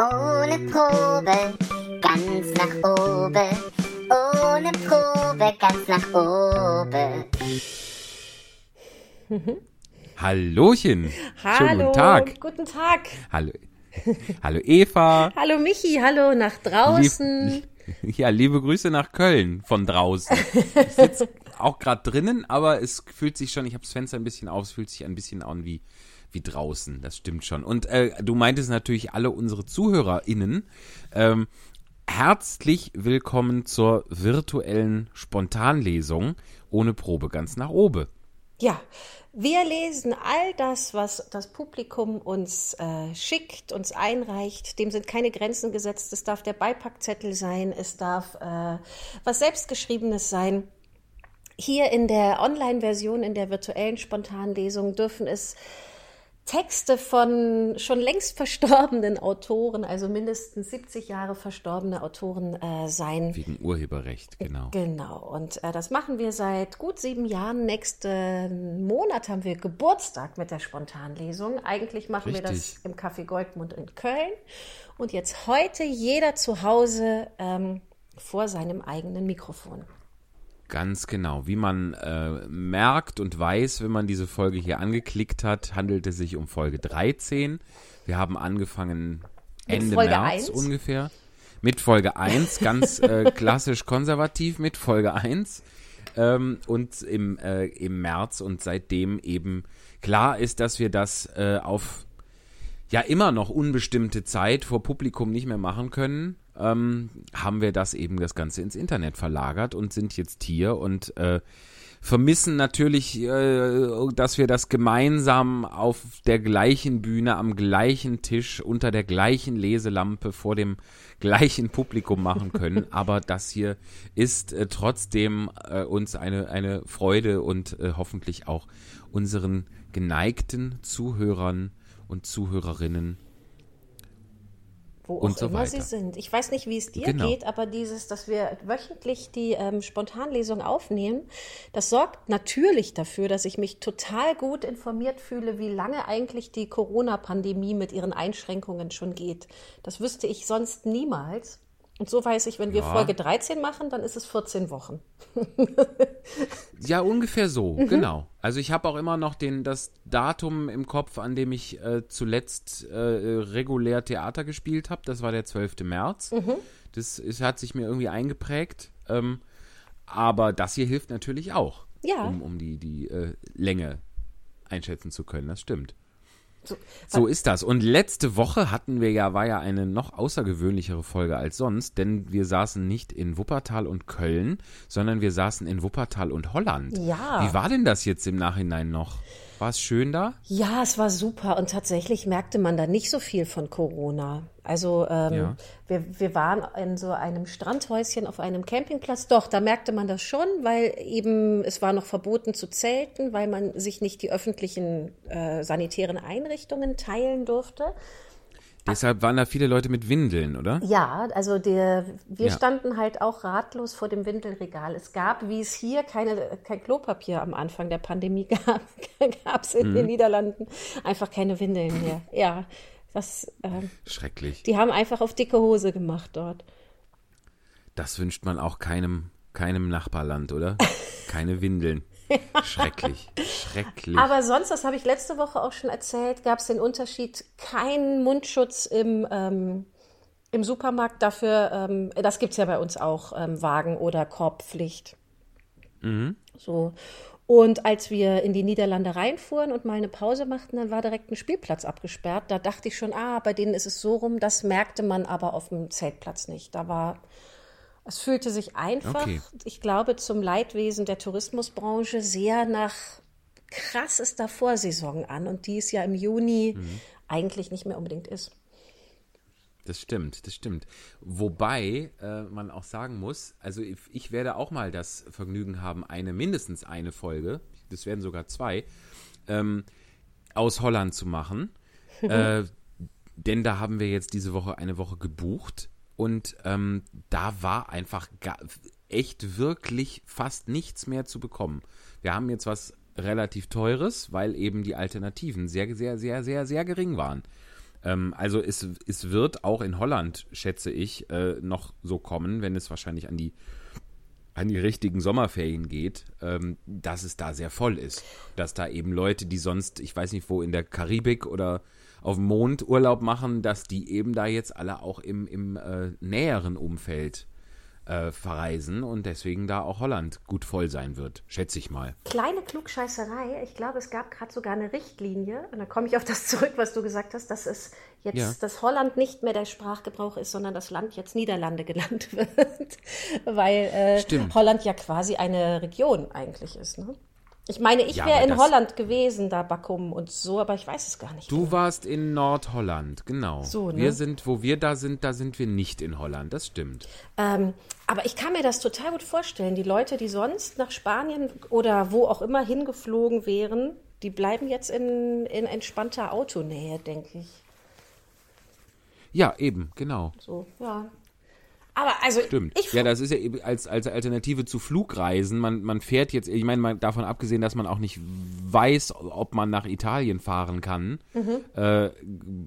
Ohne Probe, ganz nach oben. Ohne Probe, ganz nach oben. Hallöchen. Hallo. Schönen guten Tag. Guten Tag. Hallo. Hallo Eva. Hallo Michi, hallo nach draußen. Lieb, ja, liebe Grüße nach Köln von draußen. Ich sitze auch gerade drinnen, aber es fühlt sich schon, ich habe das Fenster ein bisschen auf, es fühlt sich ein bisschen an wie, wie draußen. Das stimmt schon. Und äh, du meintest natürlich alle unsere ZuhörerInnen. Ähm, herzlich willkommen zur virtuellen Spontanlesung ohne Probe ganz nach oben. Ja, wir lesen all das, was das Publikum uns äh, schickt, uns einreicht. Dem sind keine Grenzen gesetzt. Es darf der Beipackzettel sein, es darf äh, was selbstgeschriebenes sein. Hier in der Online-Version, in der virtuellen Spontanlesung dürfen es Texte von schon längst verstorbenen Autoren, also mindestens 70 Jahre verstorbene Autoren äh, sein. Wegen Urheberrecht, genau. Genau, und äh, das machen wir seit gut sieben Jahren. Nächsten Monat haben wir Geburtstag mit der Spontanlesung. Eigentlich machen Richtig. wir das im Café Goldmund in Köln. Und jetzt heute jeder zu Hause ähm, vor seinem eigenen Mikrofon. Ganz genau. Wie man äh, merkt und weiß, wenn man diese Folge hier angeklickt hat, handelt es sich um Folge 13. Wir haben angefangen Mit Ende Folge März 1? ungefähr. Mit Folge 1, ganz äh, klassisch konservativ mit Folge 1. Ähm, und im, äh, im März und seitdem eben klar ist, dass wir das äh, auf ja immer noch unbestimmte Zeit vor Publikum nicht mehr machen können, ähm, haben wir das eben das Ganze ins Internet verlagert und sind jetzt hier und äh, vermissen natürlich, äh, dass wir das gemeinsam auf der gleichen Bühne, am gleichen Tisch, unter der gleichen Leselampe vor dem gleichen Publikum machen können. Aber das hier ist äh, trotzdem äh, uns eine, eine Freude und äh, hoffentlich auch unseren geneigten Zuhörern und Zuhörerinnen Wo Und auch so immer weiter. sie sind. Ich weiß nicht, wie es dir Genau. geht, aber dieses, dass wir wöchentlich die ähm, Spontanlesung aufnehmen, das sorgt natürlich dafür, dass ich mich total gut informiert fühle, wie lange eigentlich die Corona-Pandemie mit ihren Einschränkungen schon geht. Das wüsste ich sonst niemals. Und so weiß ich, wenn wir Ja. Folge 13 machen, dann ist es 14 Wochen. Ja, ungefähr so, genau. Also ich habe auch immer noch den, das Datum im Kopf, an dem ich äh, zuletzt äh, regulär Theater gespielt habe. Das war der 12. März. Das ist, hat sich mir irgendwie eingeprägt. Ähm, aber das hier hilft natürlich auch, Ja. um, um die, die äh, Länge einschätzen zu können. Das stimmt. So, So ist das. Und letzte Woche hatten wir ja, war ja eine noch außergewöhnlichere Folge als sonst, denn wir saßen nicht in Wuppertal und Köln, sondern wir saßen in Wuppertal und Holland. Ja. Wie war denn das jetzt im Nachhinein noch? War es schön da? Ja, es war super und tatsächlich merkte man da nicht so viel von Corona. Also ähm, Ja. wir, wir waren in so einem Strandhäuschen auf einem Campingplatz. Doch, da merkte man das schon, weil eben es war noch verboten zu zelten, weil man sich nicht die öffentlichen äh, sanitären Einrichtungen teilen durfte. Deshalb waren da viele Leute mit Windeln, oder? Ja, also der, wir Ja. standen halt auch ratlos vor dem Windelregal. Es gab, wie es hier keine, kein Klopapier am Anfang der Pandemie gab, gab es in den Niederlanden einfach keine Windeln mehr. Ja, das, ähm, Schrecklich. die haben einfach auf dicke Hose gemacht dort. Das wünscht man auch keinem, keinem Nachbarland, oder? Keine Windeln. Schrecklich. Schrecklich. Aber sonst, das habe ich letzte Woche auch schon erzählt, gab es den Unterschied, kein Mundschutz im, ähm, im Supermarkt. Dafür, ähm, das gibt es ja bei uns auch, ähm, Wagen- oder Korbpflicht. So. Und als wir in die Niederlande reinfuhren und mal eine Pause machten, dann war direkt ein Spielplatz abgesperrt. Da dachte ich schon, ah, bei denen ist es so rum. Das merkte man aber auf dem Zeltplatz nicht. Da war, es fühlte sich einfach, Okay. ich glaube, zum Leidwesen der Tourismusbranche sehr nach krassester Vorsaison an und die es ja im Juni eigentlich nicht mehr unbedingt ist. Das stimmt, das stimmt. Wobei äh, man auch sagen muss, also ich, ich werde auch mal das Vergnügen haben, eine, mindestens eine Folge, das werden sogar zwei, ähm, aus Holland zu machen. äh, denn da haben wir jetzt diese Woche eine Woche gebucht und ähm, da war einfach echt wirklich fast nichts mehr zu bekommen. Wir haben jetzt was relativ teures, weil eben die Alternativen sehr, sehr, sehr, sehr, sehr gering waren. Ähm, also es, es wird auch in Holland, schätze ich, äh, noch so kommen, wenn es wahrscheinlich an die an die richtigen Sommerferien geht, ähm, dass es da sehr voll ist. Dass da eben Leute, die sonst, ich weiß nicht wo, in der Karibik oder auf dem Mond Urlaub machen, dass die eben da jetzt alle auch im, im äh, näheren Umfeld äh, verreisen und deswegen da auch Holland gut voll sein wird, schätze ich mal. Kleine Klugscheißerei. Ich glaube, es gab gerade sogar eine Richtlinie, und da komme ich auf das zurück, was du gesagt hast, dass es jetzt, Ja. dass Holland nicht mehr der Sprachgebrauch ist, sondern das Land jetzt Niederlande genannt wird, weil äh. Holland ja quasi eine Region eigentlich ist. Ne? Ich meine, ich Ja, wäre in Holland gewesen, da Bakum und so, aber ich weiß es gar nicht. Du warst in Nordholland, genau. So, ne? Wir sind, wo wir da sind, da sind wir nicht in Holland, das stimmt. Ähm, aber ich kann mir das total gut vorstellen. Die Leute, die sonst nach Spanien oder wo auch immer hingeflogen wären, die bleiben jetzt in, in entspannter Autonähe, denke ich. Ja, eben, genau. So, ja. Aber also, Stimmt. ich ja, das ist ja als, als Alternative zu Flugreisen. Man, man fährt jetzt, ich meine, man, davon abgesehen, dass man auch nicht weiß, ob man nach Italien fahren kann, Mhm. äh,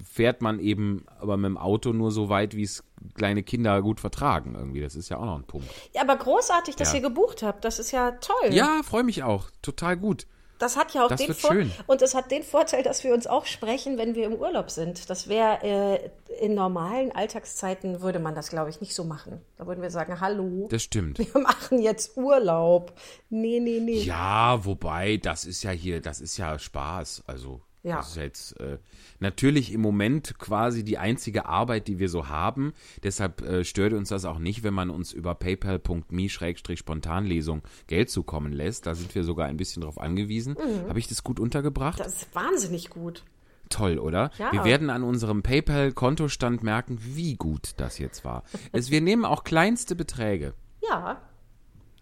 fährt man eben aber mit dem Auto nur so weit, wie es kleine Kinder gut vertragen irgendwie. Das ist ja auch noch ein Punkt. ja, aber großartig, dass Ja. ihr gebucht habt. Das ist ja toll. Ja, freue mich auch. Total gut. Das hat ja auch Das den wird Vor schön. und es hat den Vorteil, dass wir uns auch sprechen, wenn wir im Urlaub sind. Das wäre äh, in normalen Alltagszeiten würde man das, glaube ich, nicht so machen. Da würden wir sagen, hallo, Das stimmt. wir machen jetzt Urlaub. Nee, nee, nee. Ja, wobei, das ist ja hier, das ist ja Spaß. Also, Ja. das ist jetzt äh, natürlich im Moment quasi die einzige Arbeit, die wir so haben. Deshalb äh, stört uns das auch nicht, wenn man uns über paypal.me-spontanlesung Geld zukommen lässt. Da sind wir sogar ein bisschen drauf angewiesen. Habe ich das gut untergebracht? Das ist wahnsinnig gut. Toll, oder? Ja. Wir werden an unserem PayPal-Kontostand merken, wie gut das jetzt war. es, wir nehmen auch kleinste Beträge. Ja.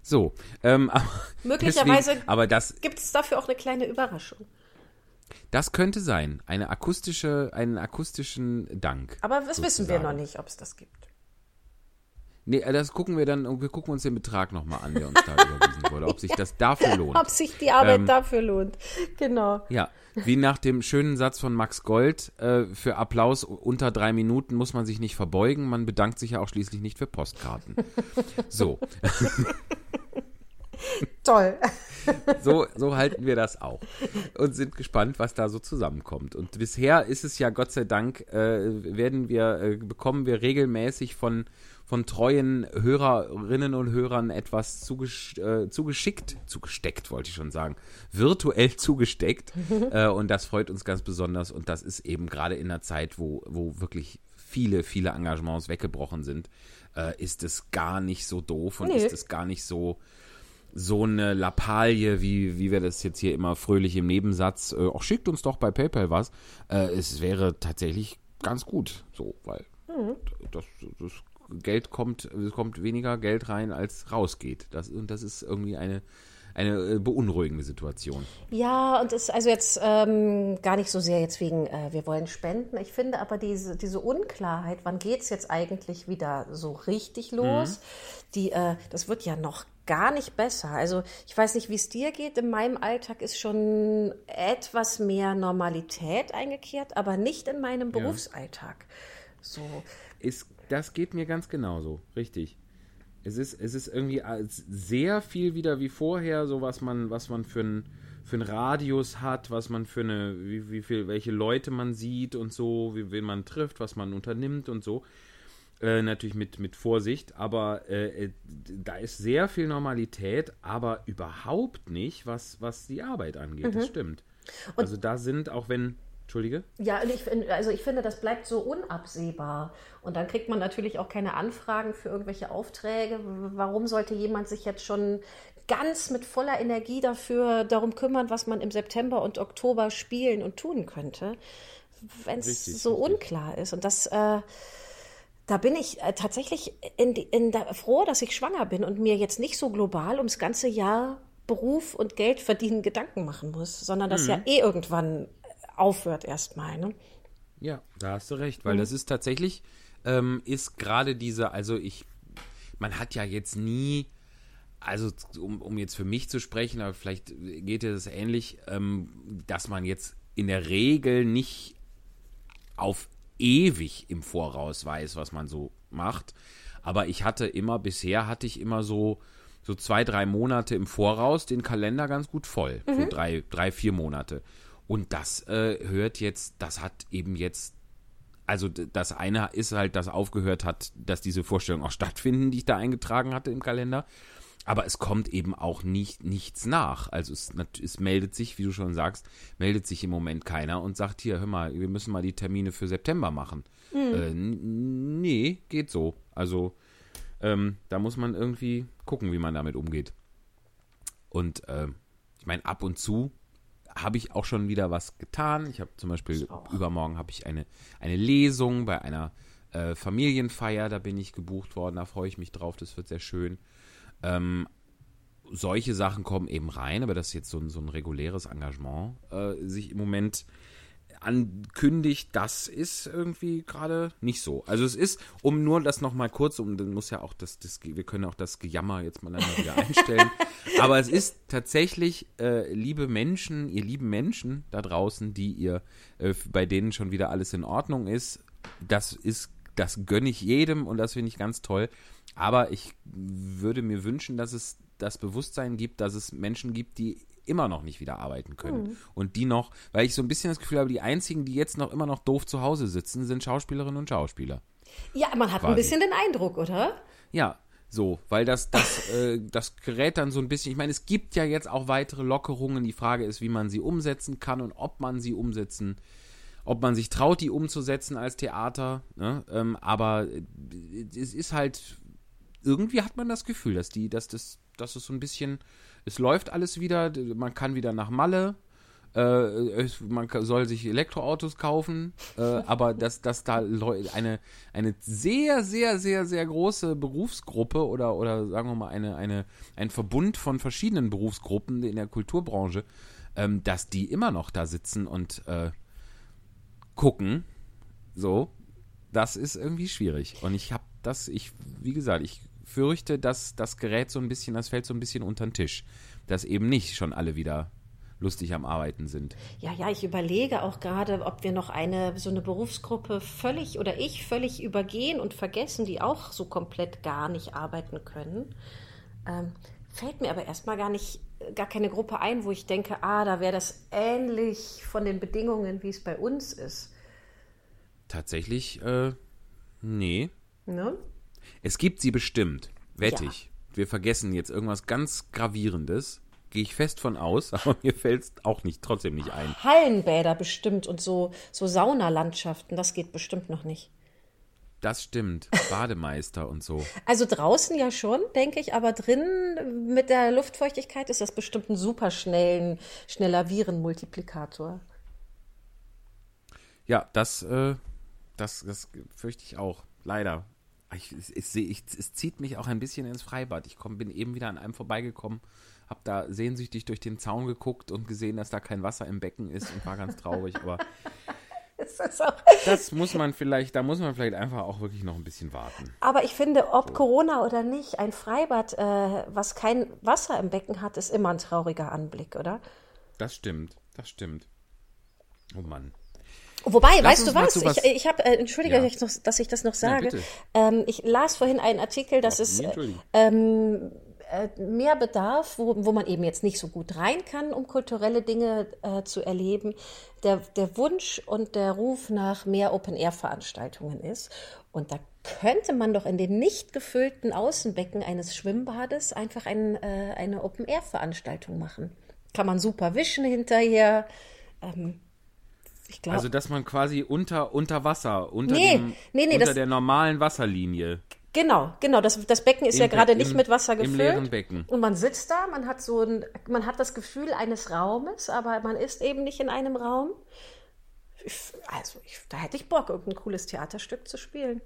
So, ähm, aber Möglicherweise deswegen, aber das, gibt es dafür auch eine kleine Überraschung. Das könnte sein. Eine akustische, einen akustischen Dank. Aber das wissen wir sozusagen. noch nicht, ob es das gibt. Nee, äh, das gucken wir dann, und wir gucken uns den Betrag nochmal an, der uns da überwiesen wurde, ob sich das dafür lohnt. Ob sich die Arbeit Ähm, dafür lohnt. Genau. Ja, wie nach dem schönen Satz von Max Gold, äh, für Applaus unter drei Minuten muss man sich nicht verbeugen, man bedankt sich ja auch schließlich nicht für Postkarten. So, Toll. so, so halten wir das auch und sind gespannt, was da so zusammenkommt. Und bisher ist es ja Gott sei Dank, äh, werden wir, äh, bekommen wir regelmäßig von, von treuen Hörerinnen und Hörern etwas zugesch äh, zugeschickt, zugesteckt wollte ich schon sagen, virtuell zugesteckt. äh, und das freut uns ganz besonders. Und das ist eben gerade in einer Zeit, wo, wo wirklich viele, viele Engagements weggebrochen sind, äh, ist es gar nicht so doof und Nee. ist es gar nicht so so eine Lappalie, wie, wie wir das jetzt hier immer fröhlich im Nebensatz, äh, auch schickt uns doch bei PayPal was. Äh, es wäre tatsächlich ganz gut, so, weil das, das Geld kommt, es kommt weniger Geld rein, als rausgeht. Das, und das ist irgendwie eine, eine äh, beunruhigende Situation. Ja, und es also jetzt ähm, gar nicht so sehr jetzt wegen, äh, wir wollen spenden. Ich finde aber diese, diese Unklarheit, wann geht es jetzt eigentlich wieder so richtig los, die, äh, das wird ja noch gar nicht besser. Also ich weiß nicht, wie es dir geht. In meinem Alltag ist schon etwas mehr Normalität eingekehrt, aber nicht in meinem Berufsalltag. So. Ist, das geht mir ganz genauso, richtig. Es ist, es ist irgendwie als sehr viel wieder wie vorher, so was man, was man für einen für einen Radius hat, was man für eine, wie, wie viel, welche Leute man sieht und so, wie, wen man trifft, was man unternimmt und so. Äh, natürlich mit, mit Vorsicht, aber äh, äh, da ist sehr viel Normalität, aber überhaupt nicht, was, was die Arbeit angeht. Das stimmt. also da sind, auch wenn, Entschuldige? Ja, ich, also ich finde, das bleibt so unabsehbar. Und dann kriegt man natürlich auch keine Anfragen für irgendwelche Aufträge. Warum sollte jemand sich jetzt schon ganz mit voller Energie dafür darum kümmern, was man im September und Oktober spielen und tun könnte, wenn es so richtig. unklar ist? Und das, äh, da bin ich äh, tatsächlich in, in der, froh, dass ich schwanger bin und mir jetzt nicht so global ums ganze Jahr Beruf und Geld verdienen Gedanken machen muss, sondern das ja eh irgendwann aufhört erstmal. Ne? Ja, da hast du recht, weil das ist tatsächlich, ähm, ist gerade diese, also ich, man hat ja jetzt nie, also um, um jetzt für mich zu sprechen, aber vielleicht geht dir das ähnlich, ähm, dass man jetzt in der Regel nicht auf ewig im Voraus weiß, was man so macht. Aber ich hatte immer, bisher hatte ich immer so, so zwei, drei Monate im Voraus den Kalender ganz gut voll. So drei, drei, vier Monate. Und das äh, hört jetzt, das hat eben jetzt also das eine ist halt, dass aufgehört hat, dass diese Vorstellungen auch stattfinden, die ich da eingetragen hatte im Kalender. Aber es kommt eben auch nicht, nichts nach. Also es, es meldet sich, wie du schon sagst, meldet sich im Moment keiner und sagt, hier, hör mal, wir müssen mal die Termine für September machen. Äh, n- nee, geht so. Also ähm, da muss man irgendwie gucken, wie man damit umgeht. Und äh, ich meine, ab und zu habe ich auch schon wieder was getan. Ich habe zum Beispiel übermorgen habe ich eine, eine Lesung bei einer äh, Familienfeier, da bin ich gebucht worden, da freue ich mich drauf, das wird sehr schön. Ähm, solche Sachen kommen eben rein, aber das ist jetzt so ein, so ein reguläres Engagement äh, sich im Moment ankündigt, das ist irgendwie gerade nicht so. Also es ist, um nur das nochmal kurz, um dann muss ja auch das, das, wir können auch das Gejammer jetzt mal einmal wieder einstellen. Aber es ist tatsächlich, äh, liebe Menschen, ihr lieben Menschen da draußen, die ihr, äh, bei denen schon wieder alles in Ordnung ist, das ist, das gönne ich jedem und das finde ich ganz toll. Aber ich würde mir wünschen, dass es das Bewusstsein gibt, dass es Menschen gibt, die immer noch nicht wieder arbeiten können. Und die noch, weil ich so ein bisschen das Gefühl habe, die einzigen, die jetzt noch immer noch doof zu Hause sitzen, sind Schauspielerinnen und Schauspieler. Ja, man hat Quasi. ein bisschen den Eindruck, oder? Ja, so, weil das, das, äh, das gerät dann so ein bisschen, ich meine, es gibt ja jetzt auch weitere Lockerungen. Die Frage ist, wie man sie umsetzen kann und ob man sie umsetzen, ob man sich traut, die umzusetzen als Theater. Ne? Ähm, aber äh, es ist halt, irgendwie hat man das Gefühl, dass die, dass das, dass es so ein bisschen, es läuft alles wieder, man kann wieder nach Malle. Äh, man soll sich Elektroautos kaufen, äh, aber dass, dass da Leu eine, eine sehr, sehr, sehr, sehr große Berufsgruppe oder, oder sagen wir mal eine, eine, ein Verbund von verschiedenen Berufsgruppen in der Kulturbranche, ähm, dass die immer noch da sitzen und äh, gucken, so, das ist irgendwie schwierig. Und ich habe das, ich, wie gesagt, ich fürchte, dass das Gerät so ein bisschen, das fällt so ein bisschen unter den Tisch. Dass eben nicht schon alle wieder lustig am Arbeiten sind. Ja, ja, ich überlege auch gerade, ob wir noch eine so eine Berufsgruppe völlig oder ich völlig übergehen und vergessen, die auch so komplett gar nicht arbeiten können. Ähm, fällt mir aber erstmal gar nicht, gar keine Gruppe ein, wo ich denke, ah, da wäre das ähnlich von den Bedingungen, wie es bei uns ist. Tatsächlich, äh, nee. Ne? Es gibt sie bestimmt, wette Ja. ich. Wir vergessen jetzt irgendwas ganz Gravierendes. Gehe ich fest von aus, aber mir fällt es auch nicht, trotzdem nicht ein. Hallenbäder bestimmt und so, so Saunalandschaften, das geht bestimmt noch nicht. Das stimmt. Bademeister und so. Also draußen ja schon, denke ich, aber drin mit der Luftfeuchtigkeit ist das bestimmt ein super schnellen, schneller Virenmultiplikator. Ja, das, äh, das, das fürchte ich auch. Leider. Ich, es, es, seh- ich, es zieht mich auch ein bisschen ins Freibad. Ich komm, bin eben wieder an einem vorbeigekommen, habe da sehnsüchtig durch den Zaun geguckt und gesehen, dass da kein Wasser im Becken ist und war ganz traurig. Aber Das das muss man vielleicht, da muss man vielleicht einfach auch wirklich noch ein bisschen warten. Aber ich finde, ob Corona oder nicht, ein Freibad, äh, was kein Wasser im Becken hat, ist immer ein trauriger Anblick, oder? Das stimmt, das stimmt. Oh Mann. Wobei, Lass weißt du was? was- Ich, ich habe, äh, entschuldige, Ja. dass ich noch- dass ich das noch sage. bitte. ähm, ich las vorhin einen Artikel, dass es Entschuldigung. ähm, äh, mehr bedarf, wo, wo man eben jetzt nicht so gut rein kann, um kulturelle Dinge äh, zu erleben. Der, der Wunsch und der Ruf nach mehr Open-Air-Veranstaltungen ist. Und da könnte man doch in den nicht gefüllten Außenbecken eines Schwimmbades einfach ein, äh, eine Open-Air-Veranstaltung machen. Kann man super wischen hinterher. Ähm, ich glaube. Also, dass man quasi unter, unter Wasser, unter, Nee, dem, nee, nee, unter das- der normalen Wasserlinie. Genau, genau. Das, das Becken ist Im ja gerade nicht im- mit Wasser im gefüllt. leeren Becken. Und man sitzt da, man hat so ein, man hat das Gefühl eines Raumes, aber man ist eben nicht in einem Raum. Ich, also, ich, da hätte ich Bock, irgendein cooles Theaterstück zu spielen.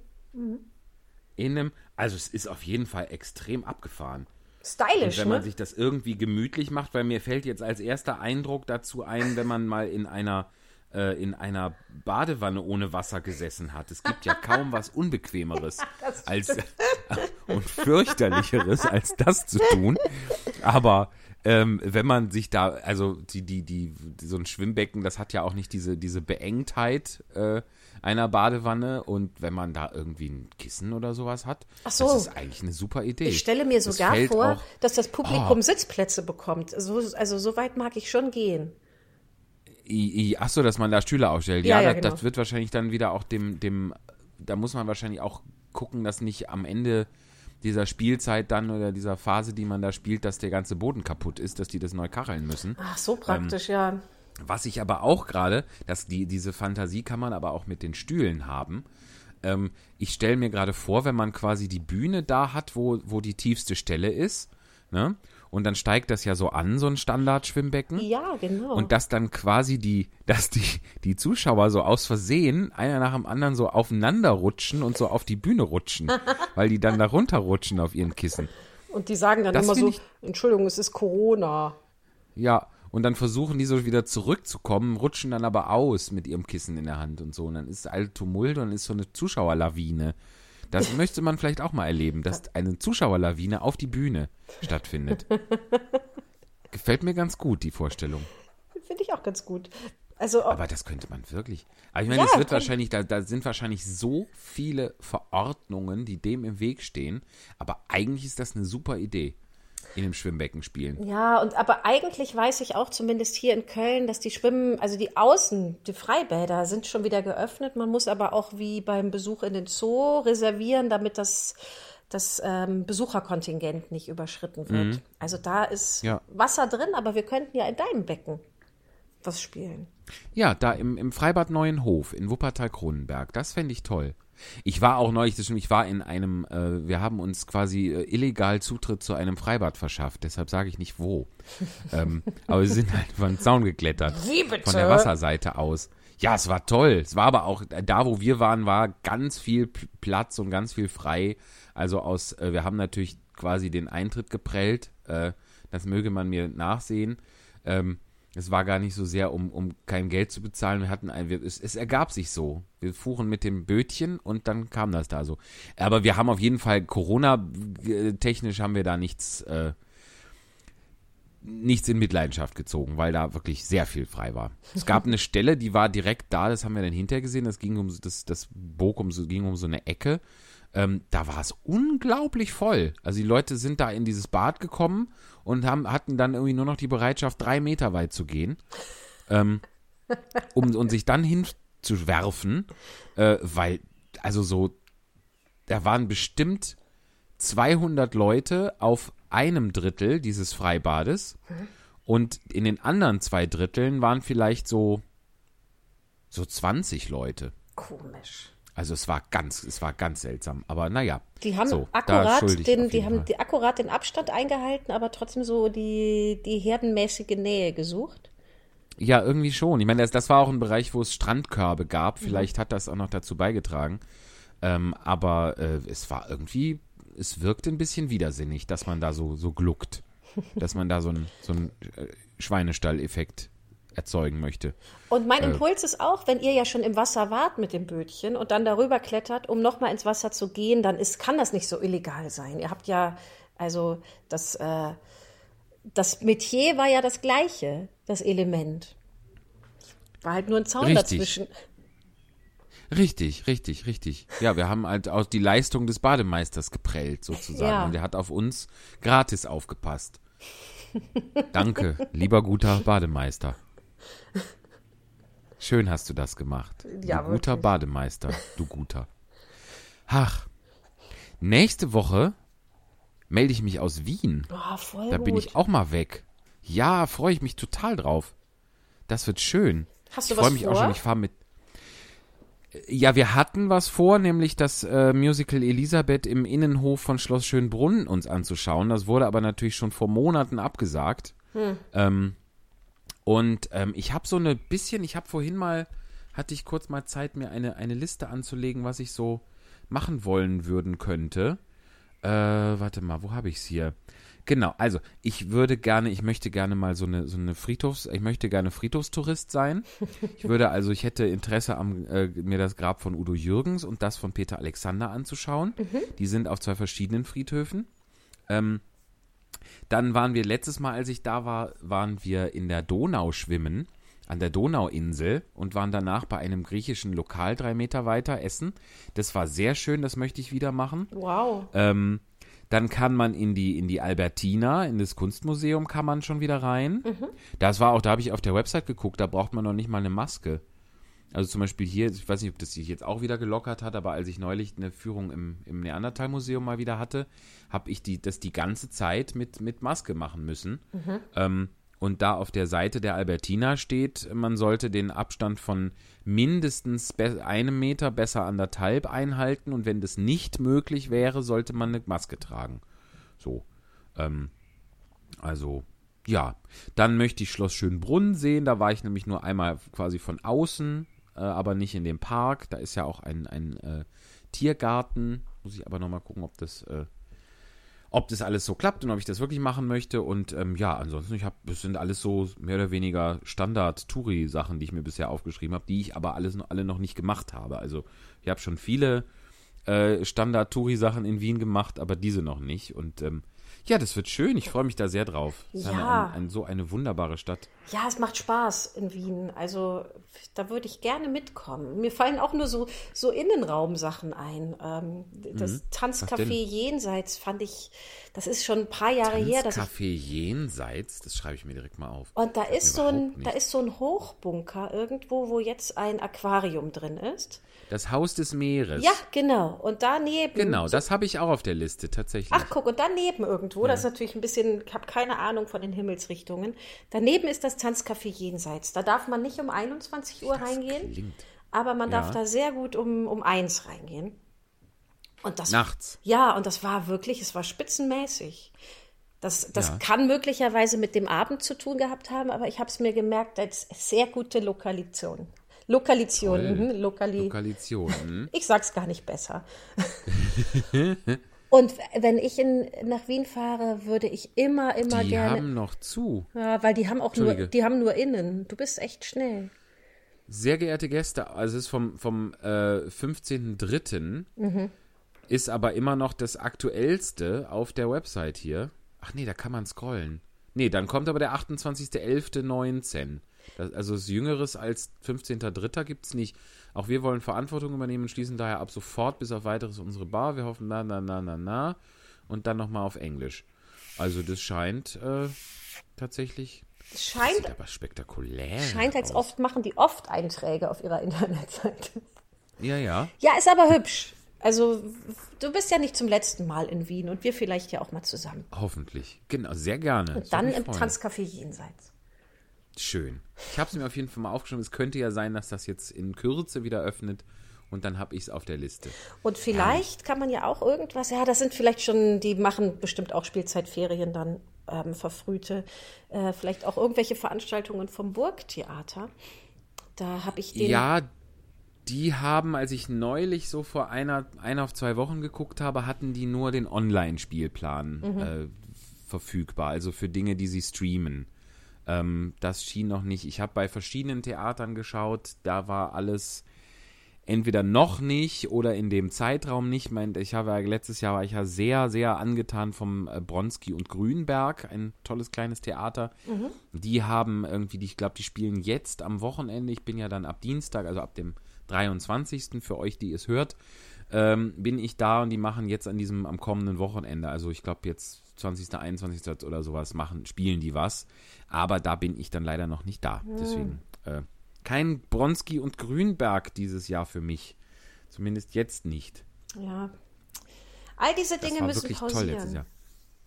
In einem, also es ist auf jeden Fall extrem abgefahren. Und Stylisch, wenn man ne? sich das irgendwie gemütlich macht, weil mir fällt jetzt als erster Eindruck dazu ein, wenn man mal in einer äh, in einer Badewanne ohne Wasser gesessen hat. Es gibt ja kaum was Unbequemeres als und fürchterlicheres als das zu tun. Aber ähm, wenn man sich da, also die, die, die, so ein Schwimmbecken, das hat ja auch nicht diese, diese Beengtheit, äh, einer Badewanne und wenn man da irgendwie ein Kissen oder sowas hat, so. das ist eigentlich eine super Idee. Ich stelle mir sogar vor, auch- dass das Publikum Oh. Sitzplätze bekommt. So, also so weit mag ich schon gehen. I, I, ach so, dass man da Stühle aufstellt. Ja, Ja, ja, das, genau. das wird wahrscheinlich dann wieder auch dem, dem, da muss man wahrscheinlich auch gucken, dass nicht am Ende dieser Spielzeit dann oder dieser Phase, die man da spielt, dass der ganze Boden kaputt ist, dass die das neu kacheln müssen. Ach, so praktisch, ja. Was ich aber auch gerade, dass die, diese Fantasie kann man aber auch mit den Stühlen haben. Ähm, ich stelle mir gerade vor, wenn man quasi die Bühne da hat, wo, wo die tiefste Stelle ist, ne? Und dann steigt das ja so an, so ein Standardschwimmbecken. Ja, genau. Und dass dann quasi die, dass die, die Zuschauer so aus Versehen einer nach dem anderen so aufeinander rutschen und so auf die Bühne rutschen, weil die dann da runterrutschen auf ihren Kissen. Und die sagen dann Das immer so, find Entschuldigung, es ist Corona. Ja, und dann versuchen die so wieder zurückzukommen, rutschen dann aber aus mit ihrem Kissen in der Hand und so. Und dann ist all Tumult und dann ist so eine Zuschauerlawine. Das möchte man vielleicht auch mal erleben, dass eine Zuschauerlawine auf die Bühne stattfindet. Gefällt mir ganz gut, die Vorstellung. Finde ich auch ganz gut. Also, Aber das könnte man wirklich. Aber ich meine, Ja, es wird wahrscheinlich, da, da sind wahrscheinlich so viele Verordnungen, die dem im Weg stehen. Aber eigentlich ist das eine super Idee, in dem Schwimmbecken spielen. ja, und aber eigentlich weiß ich auch zumindest hier in Köln, dass die Schwimmen, also die Außen, die Freibäder sind schon wieder geöffnet. Man muss aber auch wie beim Besuch in den Zoo reservieren, damit das, das ähm, Besucherkontingent nicht überschritten wird. Also da ist Ja. Wasser drin, aber wir könnten ja in deinem Becken was spielen. Ja, da im, im Freibad Neuenhof in Wuppertal-Kronenberg. Das fände ich toll. Ich war auch neulich, ich war in einem, äh, wir haben uns quasi äh, illegal Zutritt zu einem Freibad verschafft, deshalb sage ich nicht wo. ähm, aber wir sind halt über den Zaun geklettert. Wie bitte? Von der Wasserseite aus. Ja, es war toll. Es war aber auch, da wo wir waren, war ganz viel Platz und ganz viel frei. Also aus, äh, wir haben natürlich quasi den Eintritt geprellt. Äh, das möge man mir nachsehen. Ähm, es war gar nicht so sehr, um, um kein Geld zu bezahlen. Wir hatten ein, wir, es, es ergab sich so. Wir fuhren mit dem Bötchen und dann kam das da so. Aber wir haben auf jeden Fall Corona-technisch haben wir da nichts, äh, nichts in Mitleidenschaft gezogen, weil da wirklich sehr viel frei war. Es gab eine Stelle, die war direkt da, das haben wir dann hinterher gesehen, das ging um das, das bog um so, ging um so eine Ecke. Ähm, da war es unglaublich voll. Also die Leute sind da in dieses Bad gekommen und haben, hatten dann irgendwie nur noch die Bereitschaft, drei Meter weit zu gehen, ähm, um, um sich dann hinzuwerfen, äh, weil, also so, da waren bestimmt 200 Leute auf einem Drittel dieses Freibades und in den anderen zwei Dritteln waren vielleicht so so 20 Leute. Komisch. Also es war ganz, es war ganz seltsam. Aber naja. Die haben so, akkurat den, die haben die akkurat den Abstand eingehalten, aber trotzdem so die, die herdenmäßige Nähe gesucht. Ja, irgendwie schon. Ich meine, das, das war auch ein Bereich, wo es Strandkörbe gab. Mhm. Vielleicht hat das auch noch dazu beigetragen. Ähm, aber äh, es war irgendwie, es wirkte ein bisschen widersinnig, dass man da so, so gluckt. dass man da so einen so einen, äh, Schweinestall-Effekt erzeugen möchte. Und mein Äh. Impuls ist auch, wenn ihr ja schon im Wasser wart mit dem Bötchen und dann darüber klettert, um nochmal ins Wasser zu gehen, dann ist, kann das nicht so illegal sein. Ihr habt ja, also das, äh, das Metier war ja das gleiche, das Element. War halt nur ein Zaun Richtig. dazwischen. Richtig, richtig, richtig. Ja, wir haben halt auch die Leistung des Bademeisters geprellt, sozusagen. Ja. Und der hat auf uns gratis aufgepasst. Danke, lieber guter Bademeister. Schön hast du das gemacht. Ja, du guter wirklich. Bademeister, du guter. Ach, nächste Woche melde ich mich aus Wien. Oh, voll Da gut. bin ich auch mal weg. Ja, freue ich mich total drauf. Das wird schön. Hast du ich freue was mich vor? auch schon. Ich fahre mit. Ja, wir hatten was vor, nämlich das äh, Musical Elisabeth im Innenhof von Schloss Schönbrunn uns anzuschauen. Das wurde aber natürlich schon vor Monaten abgesagt. Hm. Ähm, und ähm, ich habe so eine bisschen, ich habe vorhin mal, hatte ich kurz mal Zeit, mir eine, eine Liste anzulegen, was ich so machen wollen würden könnte. Äh, warte mal, wo habe ich es hier? Genau, also ich würde gerne, ich möchte gerne mal so eine, so eine Friedhofs, ich möchte gerne Friedhofstourist sein. Ich würde also, ich hätte Interesse am, äh, mir das Grab von Udo Jürgens und das von Peter Alexander anzuschauen. Die sind auf zwei verschiedenen Friedhöfen. Ähm, dann waren wir letztes Mal, als ich da war, waren wir in der Donau schwimmen. an der Donauinsel und waren danach bei einem griechischen Lokal drei Meter weiter essen. Das war sehr schön, das möchte ich wieder machen. Wow. Ähm, dann kann man in die, in die Albertina, in das Kunstmuseum kann man schon wieder rein. Das war auch, da habe ich auf der Website geguckt, da braucht man noch nicht mal eine Maske. Also zum Beispiel hier, ich weiß nicht, ob das sich jetzt auch wieder gelockert hat, aber als ich neulich eine Führung im, im Neandertal-Museum mal wieder hatte, habe ich die, das die ganze Zeit mit, mit Maske machen müssen. Ähm, und da auf der Seite der Albertina steht, man sollte den Abstand von mindestens einem Meter, besser anderthalb einhalten. Und wenn das nicht möglich wäre, sollte man eine Maske tragen. So. Ähm, also, ja. Dann möchte ich Schloss Schönbrunn sehen. Da war ich nämlich nur einmal quasi von außen, äh, aber nicht in dem Park. Da ist ja auch ein, ein äh, Tiergarten. Muss ich aber nochmal gucken, ob das, äh, ob das alles so klappt und ob ich das wirklich machen möchte. Und ähm, ja, ansonsten, ich habe, das sind alles so mehr oder weniger Standard-Touri-Sachen, die ich mir bisher aufgeschrieben habe, die ich aber alles, noch- alle noch nicht gemacht habe. Also ich habe schon viele äh, Standard-Touri-Sachen in Wien gemacht, aber diese noch nicht. Und ähm, ja, das wird schön. Ich freue mich da sehr drauf. Eine- Ja. Ein, ein, so eine wunderbare Stadt. Ja, es macht Spaß in Wien. Also da würde ich gerne mitkommen. Mir fallen auch nur so, so Innenraumsachen ein. Ähm, das Tanzcafé Mhm. denn? Jenseits fand ich, das ist schon ein paar Jahre her. Dass ich, Café Jenseits, das schreibe ich mir direkt mal auf. und da ist, so ein, nicht. da ist so ein Hochbunker irgendwo, wo jetzt ein Aquarium drin ist. Das Haus des Meeres. Ja, genau. Und daneben. Genau, das habe ich auch auf der Liste, tatsächlich. Ach, guck, und daneben irgendwo, das ist natürlich ein bisschen, ich habe keine Ahnung von den Himmelsrichtungen. Daneben ist das Tanzcafé Jenseits. Da darf man nicht um 21 Uhr reingehen, klingt. aber man darf Ja. da sehr gut um, um 1 reingehen. Und das, Nachts. Ja, und das war wirklich, es war spitzenmäßig. Das, das Ja. kann möglicherweise mit dem Abend zu tun gehabt haben, aber ich habe es mir gemerkt als sehr gute Lokalisation. Lokalisation, Toll. mhm, Lokali Lokalisation. hm? ich sag's gar nicht besser. Und wenn ich in, nach Wien fahre, würde ich immer, immer Die gerne. haben noch zu. ja, weil die haben auch nur, die haben nur innen. Du bist echt schnell. Sehr geehrte Gäste, also es ist vom, vom äh, 15.03. Mhm. ist aber immer noch das aktuellste auf der Website hier. Ach nee, da kann man scrollen. Nee, dann kommt aber der 28.11.19. Das, also das Jüngeres als 15.03. gibt es nicht. Auch wir wollen Verantwortung übernehmen und schließen daher ab sofort bis auf weiteres unsere Bar. Wir hoffen na, na, na, na, na. Und dann nochmal auf Englisch. Also das scheint äh, tatsächlich. Es Sieht scheint, aber spektakulär. scheint als aus. oft machen die oft Einträge auf ihrer Internetseite. Ja, ja. Ja, ist aber hübsch. Also, du bist ja nicht zum letzten Mal in Wien und wir vielleicht ja auch mal zusammen. Hoffentlich. Genau, sehr gerne. Und Das dann im. Tanzcafé Jenseits. Schön. Ich habe es mir auf jeden Fall mal aufgeschrieben. Es könnte ja sein, dass das jetzt in Kürze wieder öffnet und dann habe ich es auf der Liste. Und vielleicht kann man ja auch irgendwas, ja, das sind vielleicht schon, die machen bestimmt auch Spielzeitferien dann ähm, verfrühte, äh, vielleicht auch irgendwelche Veranstaltungen vom Burgtheater. Da habe ich den. Ja, die haben, als ich neulich so vor einer, einer auf zwei Wochen geguckt habe, hatten die nur den Online-Spielplan Mhm. äh, verfügbar, also für Dinge, die sie streamen. Ähm, das schien noch nicht. Ich habe bei verschiedenen Theatern geschaut, da war alles entweder noch nicht oder in dem Zeitraum nicht. Mein, ich habe ja, letztes Jahr war ich ja sehr, sehr angetan vom äh, Bronski und Grünberg, ein tolles kleines Theater. Die haben irgendwie, die, ich glaube, die spielen jetzt am Wochenende. Ich bin ja dann ab Dienstag, also ab dem 23. für euch, die es hört, ähm, bin ich da und die machen jetzt an diesem, am kommenden Wochenende, also ich glaube jetzt 20., 21. oder sowas, machen, spielen die was. Aber da bin ich dann leider noch nicht da. Deswegen äh, kein Bronski und Grünberg dieses Jahr für mich. Zumindest jetzt nicht. Ja. All diese Das Dinge war müssen wirklich toll pausieren. letztes Jahr.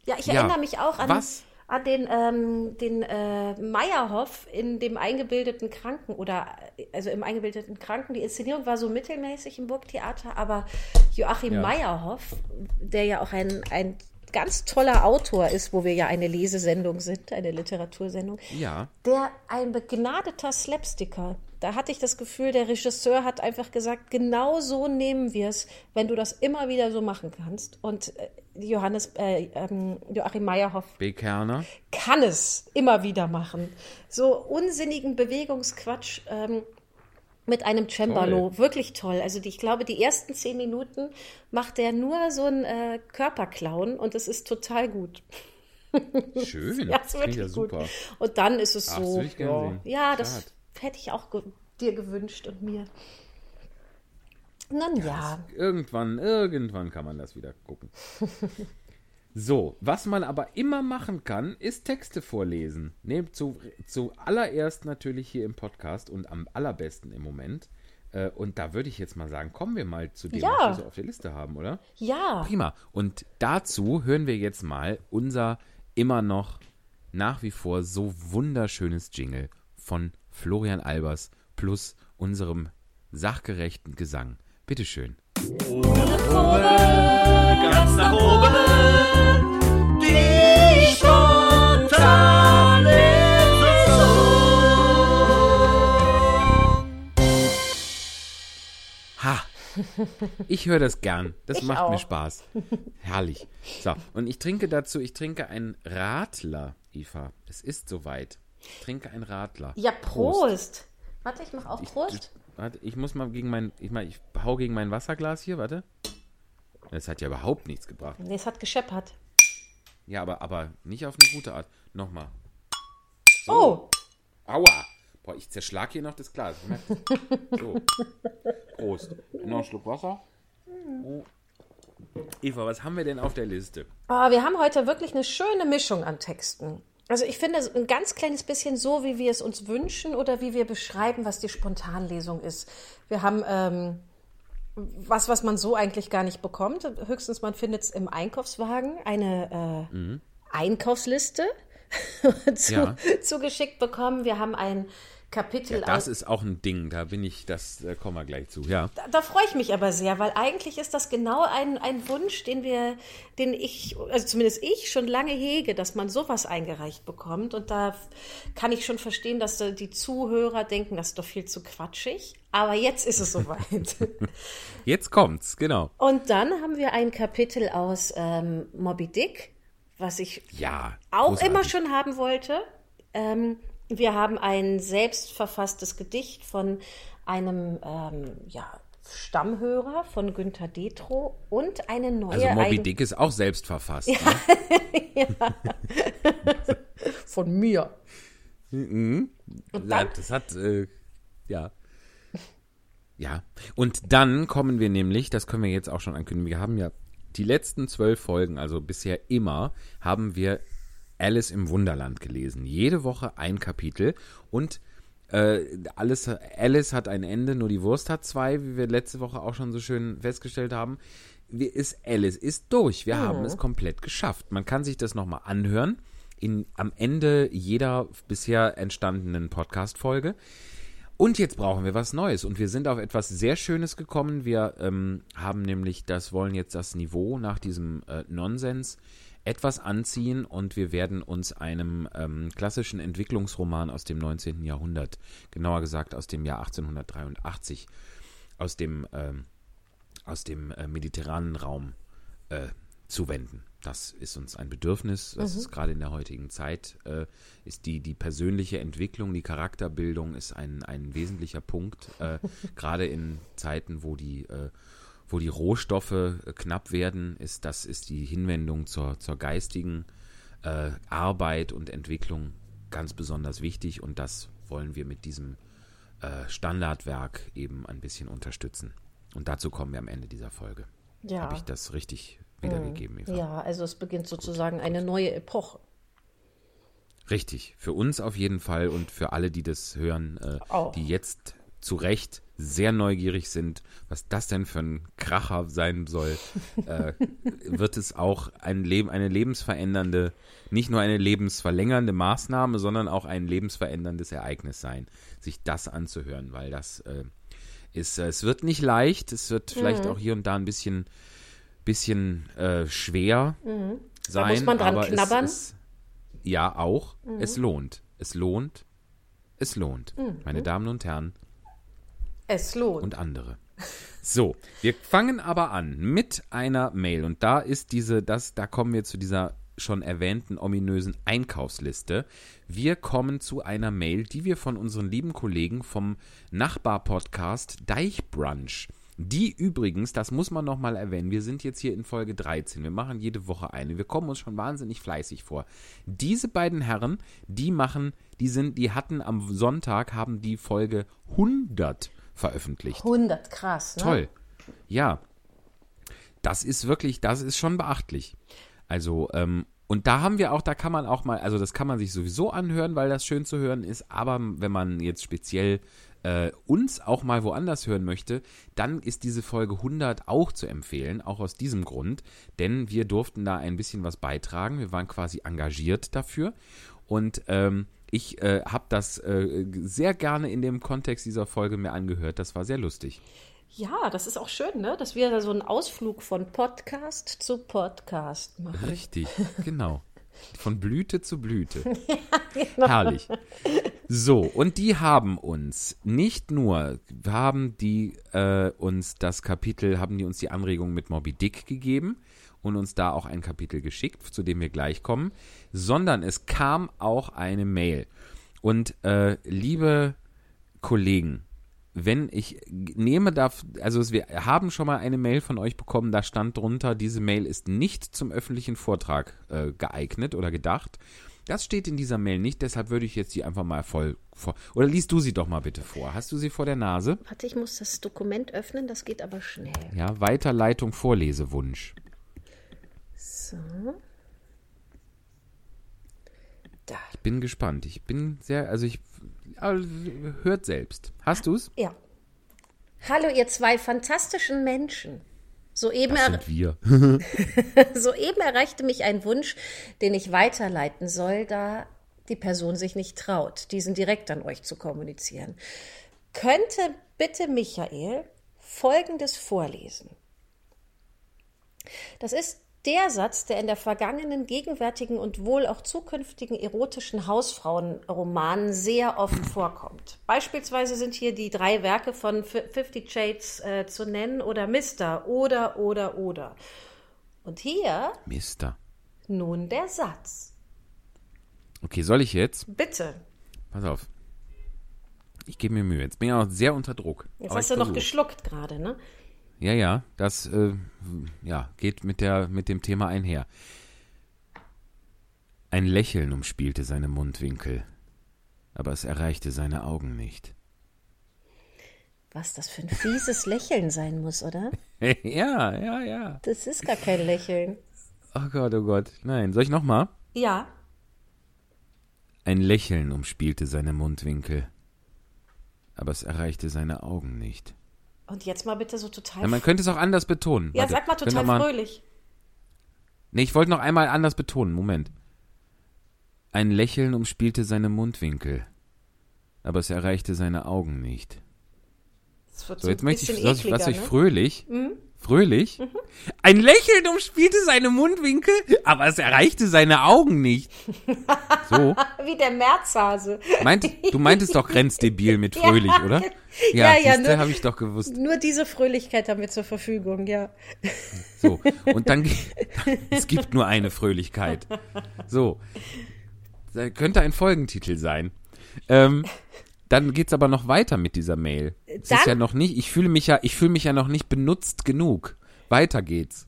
Ja, ich Ja. erinnere mich auch an, Was? an den, ähm, den äh, Meyerhoff in dem eingebildeten Kranken oder also im eingebildeten Kranken. Die Inszenierung war so mittelmäßig im Burgtheater, aber Joachim Ja. Meyerhoff, der ja auch ein, ein ganz toller Autor ist, wo wir ja eine Lesesendung sind, eine Literatursendung, Ja, der ein begnadeter Slapsticker. Da hatte ich das Gefühl, der Regisseur hat einfach gesagt, genau so nehmen wir es, wenn du das immer wieder so machen kannst. Und äh, Johannes, äh, ähm, Joachim Meyerhoff B. Kerner. kann es immer wieder machen. So unsinnigen Bewegungsquatsch ähm, mit einem Cembalo. Toll. Wirklich toll. Also die, ich glaube, die ersten zehn Minuten macht er nur so einen äh, Körperclown und es ist total gut. Schön. Ja, das ist wirklich ja gut. super. Und dann ist es Ach, das so. gerne ja, ja, das hätte ich auch ge dir gewünscht und mir. Nun ja. Irgendwann, irgendwann kann man das wieder gucken. So, was man aber immer machen kann, ist Texte vorlesen. Nehmt zu, zuallererst natürlich hier im Podcast und am allerbesten im Moment. Äh, und da würde ich jetzt mal sagen, kommen wir mal zu dem, Ja. was wir so auf der Liste haben, oder? Ja. Prima. Und dazu hören wir jetzt mal unser immer noch nach wie vor so wunderschönes Jingle von Florian Albers plus unserem sachgerechten Gesang. Bitteschön. Ganz nach oben. Die spontane Ha! Ich höre das gern. Das Ich macht mir auch. Spaß. Herrlich. So, und ich trinke dazu, ich trinke einen Radler, Eva. Es ist soweit. Ich trinke einen Radler. Ja, Prost. Warte, ich mache auch Prost. Warte, ich muss mal gegen mein, ich mal, ich hau gegen mein Wasserglas hier, warte. Das hat ja überhaupt nichts gebracht. Nee, es hat gescheppert. Ja, aber, aber nicht auf eine gute Art. Nochmal. Oh, Aua! Boah, ich zerschlag hier noch das Glas. So. Prost. Noch einen Schluck Wasser. Oh. Eva, was haben wir denn auf der Liste? Ah, wir haben heute wirklich eine schöne Mischung an Texten. Also ich finde so ein ganz kleines bisschen so, wie wir es uns wünschen oder wie wir beschreiben, was die Spontanlesung ist. Wir haben ähm, was, was man so eigentlich gar nicht bekommt. Höchstens man findet es im Einkaufswagen, eine äh, Einkaufsliste zu, Ja. zugeschickt bekommen. Wir haben ein Kapitel Das aus ist auch ein Ding, da bin ich, das äh, kommen wir gleich zu. Ja. Da, da freue ich mich aber sehr, weil eigentlich ist das genau ein, ein Wunsch, den wir, den ich, also zumindest ich schon lange hege, dass man sowas eingereicht bekommt. Und da kann ich schon verstehen, dass da die Zuhörer denken, das ist doch viel zu quatschig. Aber jetzt ist es soweit. Jetzt kommt's, genau. Und dann haben wir ein Kapitel aus ähm, Moby Dick, was ich Ja. auch großartig. immer schon haben wollte. Ähm, wir haben ein selbstverfasstes Gedicht von einem ähm, ja, Stammhörer von Günter Detro und eine neue Also Moby Dick ist auch selbst verfasst. Ne? von mir. Ja, das hat, äh, ja. Ja. Und dann kommen wir nämlich, das können wir jetzt auch schon ankündigen, wir haben ja die letzten zwölf Folgen, also bisher immer, haben wir Alice im Wunderland gelesen. Jede Woche ein Kapitel und äh, alles, Alice hat ein Ende, nur die Wurst hat zwei, wie wir letzte Woche auch schon so schön festgestellt haben. Wir, ist Alice ist durch. Wir haben es komplett geschafft. Man kann sich das nochmal anhören in, am Ende jeder bisher entstandenen Podcast-Folge. Und jetzt brauchen wir was Neues. Und wir sind auf etwas sehr Schönes gekommen. Wir ähm, haben nämlich, das wollen jetzt das Niveau nach diesem äh, Nonsens etwas anziehen und wir werden uns einem ähm, klassischen Entwicklungsroman aus dem 19. Jahrhundert, genauer gesagt aus dem Jahr 1883, aus dem, ähm, aus dem äh, mediterranen Raum äh, zuwenden. Das ist uns ein Bedürfnis. Das ist gerade in der heutigen Zeit, äh, ist die, die persönliche Entwicklung, die Charakterbildung ist ein, ein wesentlicher Punkt. Äh, gerade in Zeiten, wo die, äh, wo die Rohstoffe äh, knapp werden, ist das ist die Hinwendung zur, zur geistigen äh, Arbeit und Entwicklung ganz besonders wichtig und das wollen wir mit diesem äh, Standardwerk eben ein bisschen unterstützen. Und dazu kommen wir am Ende dieser Folge. Ja. Habe ich das richtig wiedergegeben, Eva? Ja, also es beginnt sozusagen eine neue Epoche. Richtig. Für uns auf jeden Fall und für alle, die das hören, äh, die jetzt zu Recht sehr neugierig sind, was das denn für ein Kracher sein soll, äh, wird es auch ein Leben, eine lebensverändernde, nicht nur eine lebensverlängernde Maßnahme, sondern auch ein lebensveränderndes Ereignis sein, sich das anzuhören, weil das äh, ist, äh, es wird nicht leicht, es wird vielleicht Mhm. auch hier und da ein bisschen, bisschen äh, schwer sein. Mhm. muss man dran aber knabbern? Mhm. Es, es, ja, auch. Es lohnt. Es lohnt. Es lohnt. Mhm. Meine Damen und Herren Es lohnt. und andere. So, wir fangen aber an mit einer Mail und da ist diese, das, da kommen wir zu dieser schon erwähnten ominösen Einkaufsliste. Wir kommen zu einer Mail, die wir von unseren lieben Kollegen vom Nachbarpodcast Deichbrunch die übrigens, das muss man nochmal erwähnen, wir sind jetzt hier in Folge 13, wir machen jede Woche eine, wir kommen uns schon wahnsinnig fleißig vor. Diese beiden Herren, die machen, die sind, die hatten am Sonntag, haben die Folge 100 veröffentlicht. 100, krass, ne? Toll. Ja. Das ist wirklich, das ist schon beachtlich. Also, ähm, und da haben wir auch, da kann man auch mal, also das kann man sich sowieso anhören, weil das schön zu hören ist, aber wenn man jetzt speziell äh, uns auch mal woanders hören möchte, dann ist diese Folge 100 auch zu empfehlen, auch aus diesem Grund, denn wir durften da ein bisschen was beitragen, wir waren quasi engagiert dafür und ähm, ich äh, habe das äh, sehr gerne in dem Kontext dieser Folge mir angehört, das war sehr lustig. Ja, das ist auch schön, ne? dass wir da so einen Ausflug von Podcast zu Podcast machen. Richtig, genau. Von Blüte zu Blüte. genau. Herrlich. So, und die haben uns nicht nur, haben die äh, uns das Kapitel, haben die uns die Anregung mit Moby Dick gegeben und uns da auch ein Kapitel geschickt, zu dem wir gleich kommen, sondern es kam auch eine Mail. Und äh, liebe Kollegen, wenn ich nehme darf, also wir haben schon mal eine Mail von euch bekommen, da stand drunter, diese Mail ist nicht zum öffentlichen Vortrag äh, geeignet oder gedacht. Das steht in dieser Mail nicht, deshalb würde ich jetzt die einfach mal voll vor. Oder liest du sie doch mal bitte vor. Hast du sie vor der Nase? Warte, ich muss das Dokument öffnen, das geht aber schnell. Ja, Weiterleitung, Vorlesewunsch. So. Da. Ich bin gespannt. Ich bin sehr, also ich also, hört selbst. Hast du es? Ja. Hallo, ihr zwei fantastischen Menschen. Soeben, wir. Soeben erreichte mich ein Wunsch, den ich weiterleiten soll, da die Person sich nicht traut, diesen direkt an euch zu kommunizieren. Könnte bitte Michael Folgendes vorlesen? Das ist der Satz, der in der vergangenen, gegenwärtigen und wohl auch zukünftigen erotischen Hausfrauenromanen sehr oft vorkommt. Beispielsweise sind hier die drei Werke von Fifty Shades äh, zu nennen oder Mister oder oder oder. Und hier Mister. Nun der Satz. Okay, soll ich jetzt? Bitte. Pass auf. Ich gebe mir Mühe. Jetzt bin ich auch sehr unter Druck. Jetzt hast du noch geschluckt gerade, ne? Ja, ja, das äh, ja, geht mit, der, mit dem Thema einher. Ein Lächeln umspielte seine Mundwinkel, aber es erreichte seine Augen nicht. Was das für ein fieses Lächeln sein muss, oder? ja, ja, ja. Das ist gar kein Lächeln. Oh Gott, oh Gott. Nein, soll ich nochmal? Ja. Ein Lächeln umspielte seine Mundwinkel, aber es erreichte seine Augen nicht. Und jetzt mal bitte so total. Ja, man könnte es auch anders betonen. Ja, Warte, sag mal total mal, fröhlich. Nee, ich wollte noch einmal anders betonen. Moment. Ein Lächeln umspielte seine Mundwinkel, aber es erreichte seine Augen nicht. so, so jetzt möchte ich, was, was ne? ich fröhlich. Mhm. Fröhlich? Mhm. Ein Lächeln umspielte seine Mundwinkel, aber es erreichte seine Augen nicht. So. Wie der Märzhase. Meint, du meintest doch grenzdebil mit fröhlich, ja, oder? Ja, ja, ja habe ich doch gewusst. Nur diese Fröhlichkeit haben wir zur Verfügung, ja. So, und dann, es gibt nur eine Fröhlichkeit. So, das könnte ein Folgentitel sein. Ähm, dann geht's aber noch weiter mit dieser Mail. Es ist ja noch nicht, ich fühle mich ja, ich fühle mich ja noch nicht benutzt genug. Weiter geht's.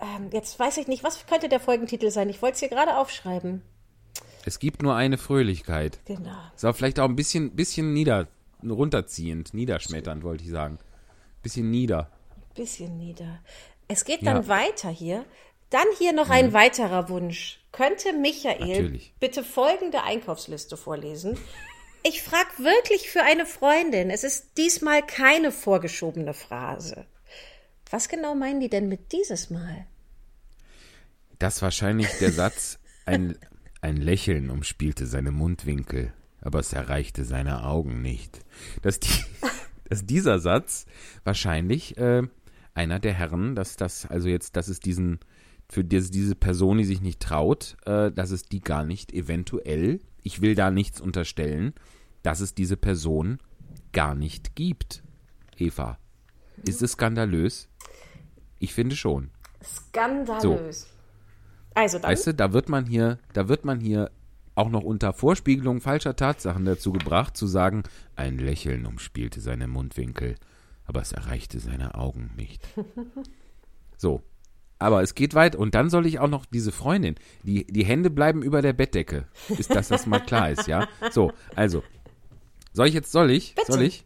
Ähm, jetzt weiß ich nicht, was könnte der Folgentitel sein? Ich wollte es hier gerade aufschreiben. Es gibt nur eine Fröhlichkeit. Genau. Ist auch vielleicht auch ein bisschen, bisschen nieder, runterziehend, niederschmetternd, wollte ich sagen. Bisschen nieder. Bisschen nieder. Es geht dann ja. weiter hier. Dann hier noch mhm. ein weiterer Wunsch. Könnte Michael Natürlich. bitte folgende Einkaufsliste vorlesen? Ich frage wirklich für eine Freundin. Es ist diesmal keine vorgeschobene Phrase. Was genau meinen die denn mit dieses Mal? Das wahrscheinlich der Satz, ein, ein Lächeln umspielte seine Mundwinkel, aber es erreichte seine Augen nicht. Dass, die, dass dieser Satz wahrscheinlich äh, einer der Herren, dass das, also jetzt, dass es diesen, für diese, diese Person, die sich nicht traut, äh, dass es die gar nicht eventuell, ich will da nichts unterstellen, dass es diese Person gar nicht gibt. Eva, ist es skandalös? Ich finde schon. Skandalös. So. Also dann. Weißt du, da wird man hier, da wird man hier auch noch unter Vorspiegelung falscher Tatsachen dazu gebracht, zu sagen, ein Lächeln umspielte seine Mundwinkel, aber es erreichte seine Augen nicht. So. Aber es geht weit und dann soll ich auch noch diese Freundin, die, die Hände bleiben über der Bettdecke. Ist, dass das mal klar ist, ja? So, also. Soll ich jetzt, soll ich? Bitte. Soll ich?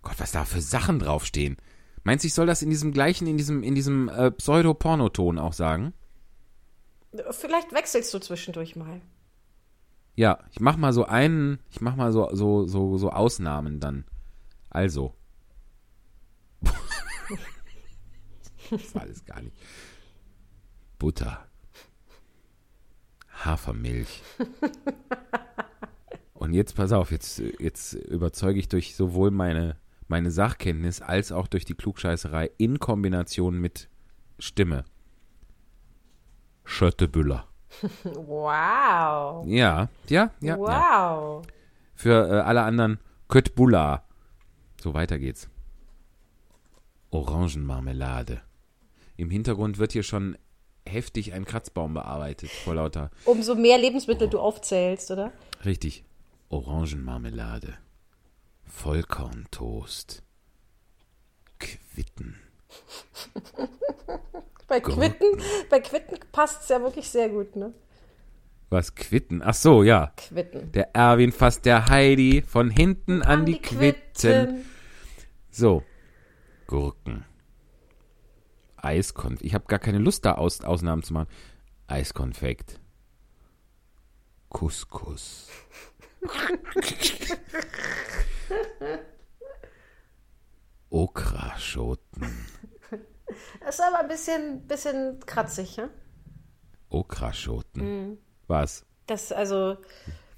Gott, was da für Sachen draufstehen. Meinst du, ich soll das in diesem gleichen, in diesem, in diesem äh, Pseudo-Pornoton auch sagen? Vielleicht wechselst du zwischendurch mal. Ja, ich mach mal so einen, ich mach mal so, so, so, so Ausnahmen dann. Also. das war alles gar nicht. Butter. Hafermilch. Und jetzt pass auf, jetzt, jetzt überzeuge ich durch sowohl meine, meine Sachkenntnis als auch durch die Klugscheißerei in Kombination mit Stimme. Schöttebüller. Wow. Ja, ja, ja. ja. wow. Für äh, alle anderen Köttbullar. So weiter geht's. Orangenmarmelade. Im Hintergrund wird hier schon heftig ein Kratzbaum bearbeitet vor lauter. Umso mehr Lebensmittel du aufzählst, oder? Richtig. Orangenmarmelade. Vollkorntoast. Quitten. Bei Quitten, bei Quitten passt es ja wirklich sehr gut, ne? Was Quitten? Ach so, ja. Quitten. Der Erwin fasst der Heidi von hinten an, die, Quitten. So. Gurken. Eiskonfekt. Ich habe gar keine Lust, da Aus Ausnahmen zu machen. Eiskonfekt. Couscous. Okraschoten. Das ist aber ein bisschen, bisschen kratzig, ne? Okraschoten. Mhm. Was? Das, also,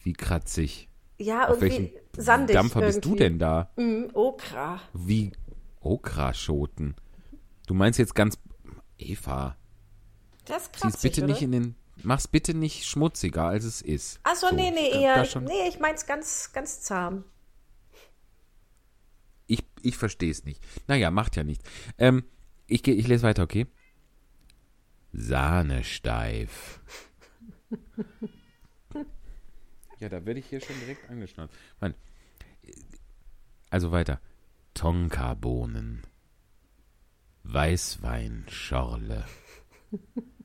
Wie kratzig. ja, Auf irgendwie sandig. Dampfer bist du irgendwie. denn da? Mm, Okra. Wie Okraschoten. Du meinst jetzt ganz. Eva, Das ist zieh's kratzig, bitte oder? nicht in den. Mach's bitte nicht schmutziger, als es ist. Achso, So, nee, nee, ich glaub, eher. schon- Nee, ich mein's ganz, ganz zahm. Ich, ich verstehe es nicht. Naja, macht ja nichts. Ähm, ich, geh- ich lese weiter, okay? Sahnesteif. ja, da werde ich hier schon direkt angeschnallt. Mann. Also weiter. Tonkabohnen. Weißweinschorle.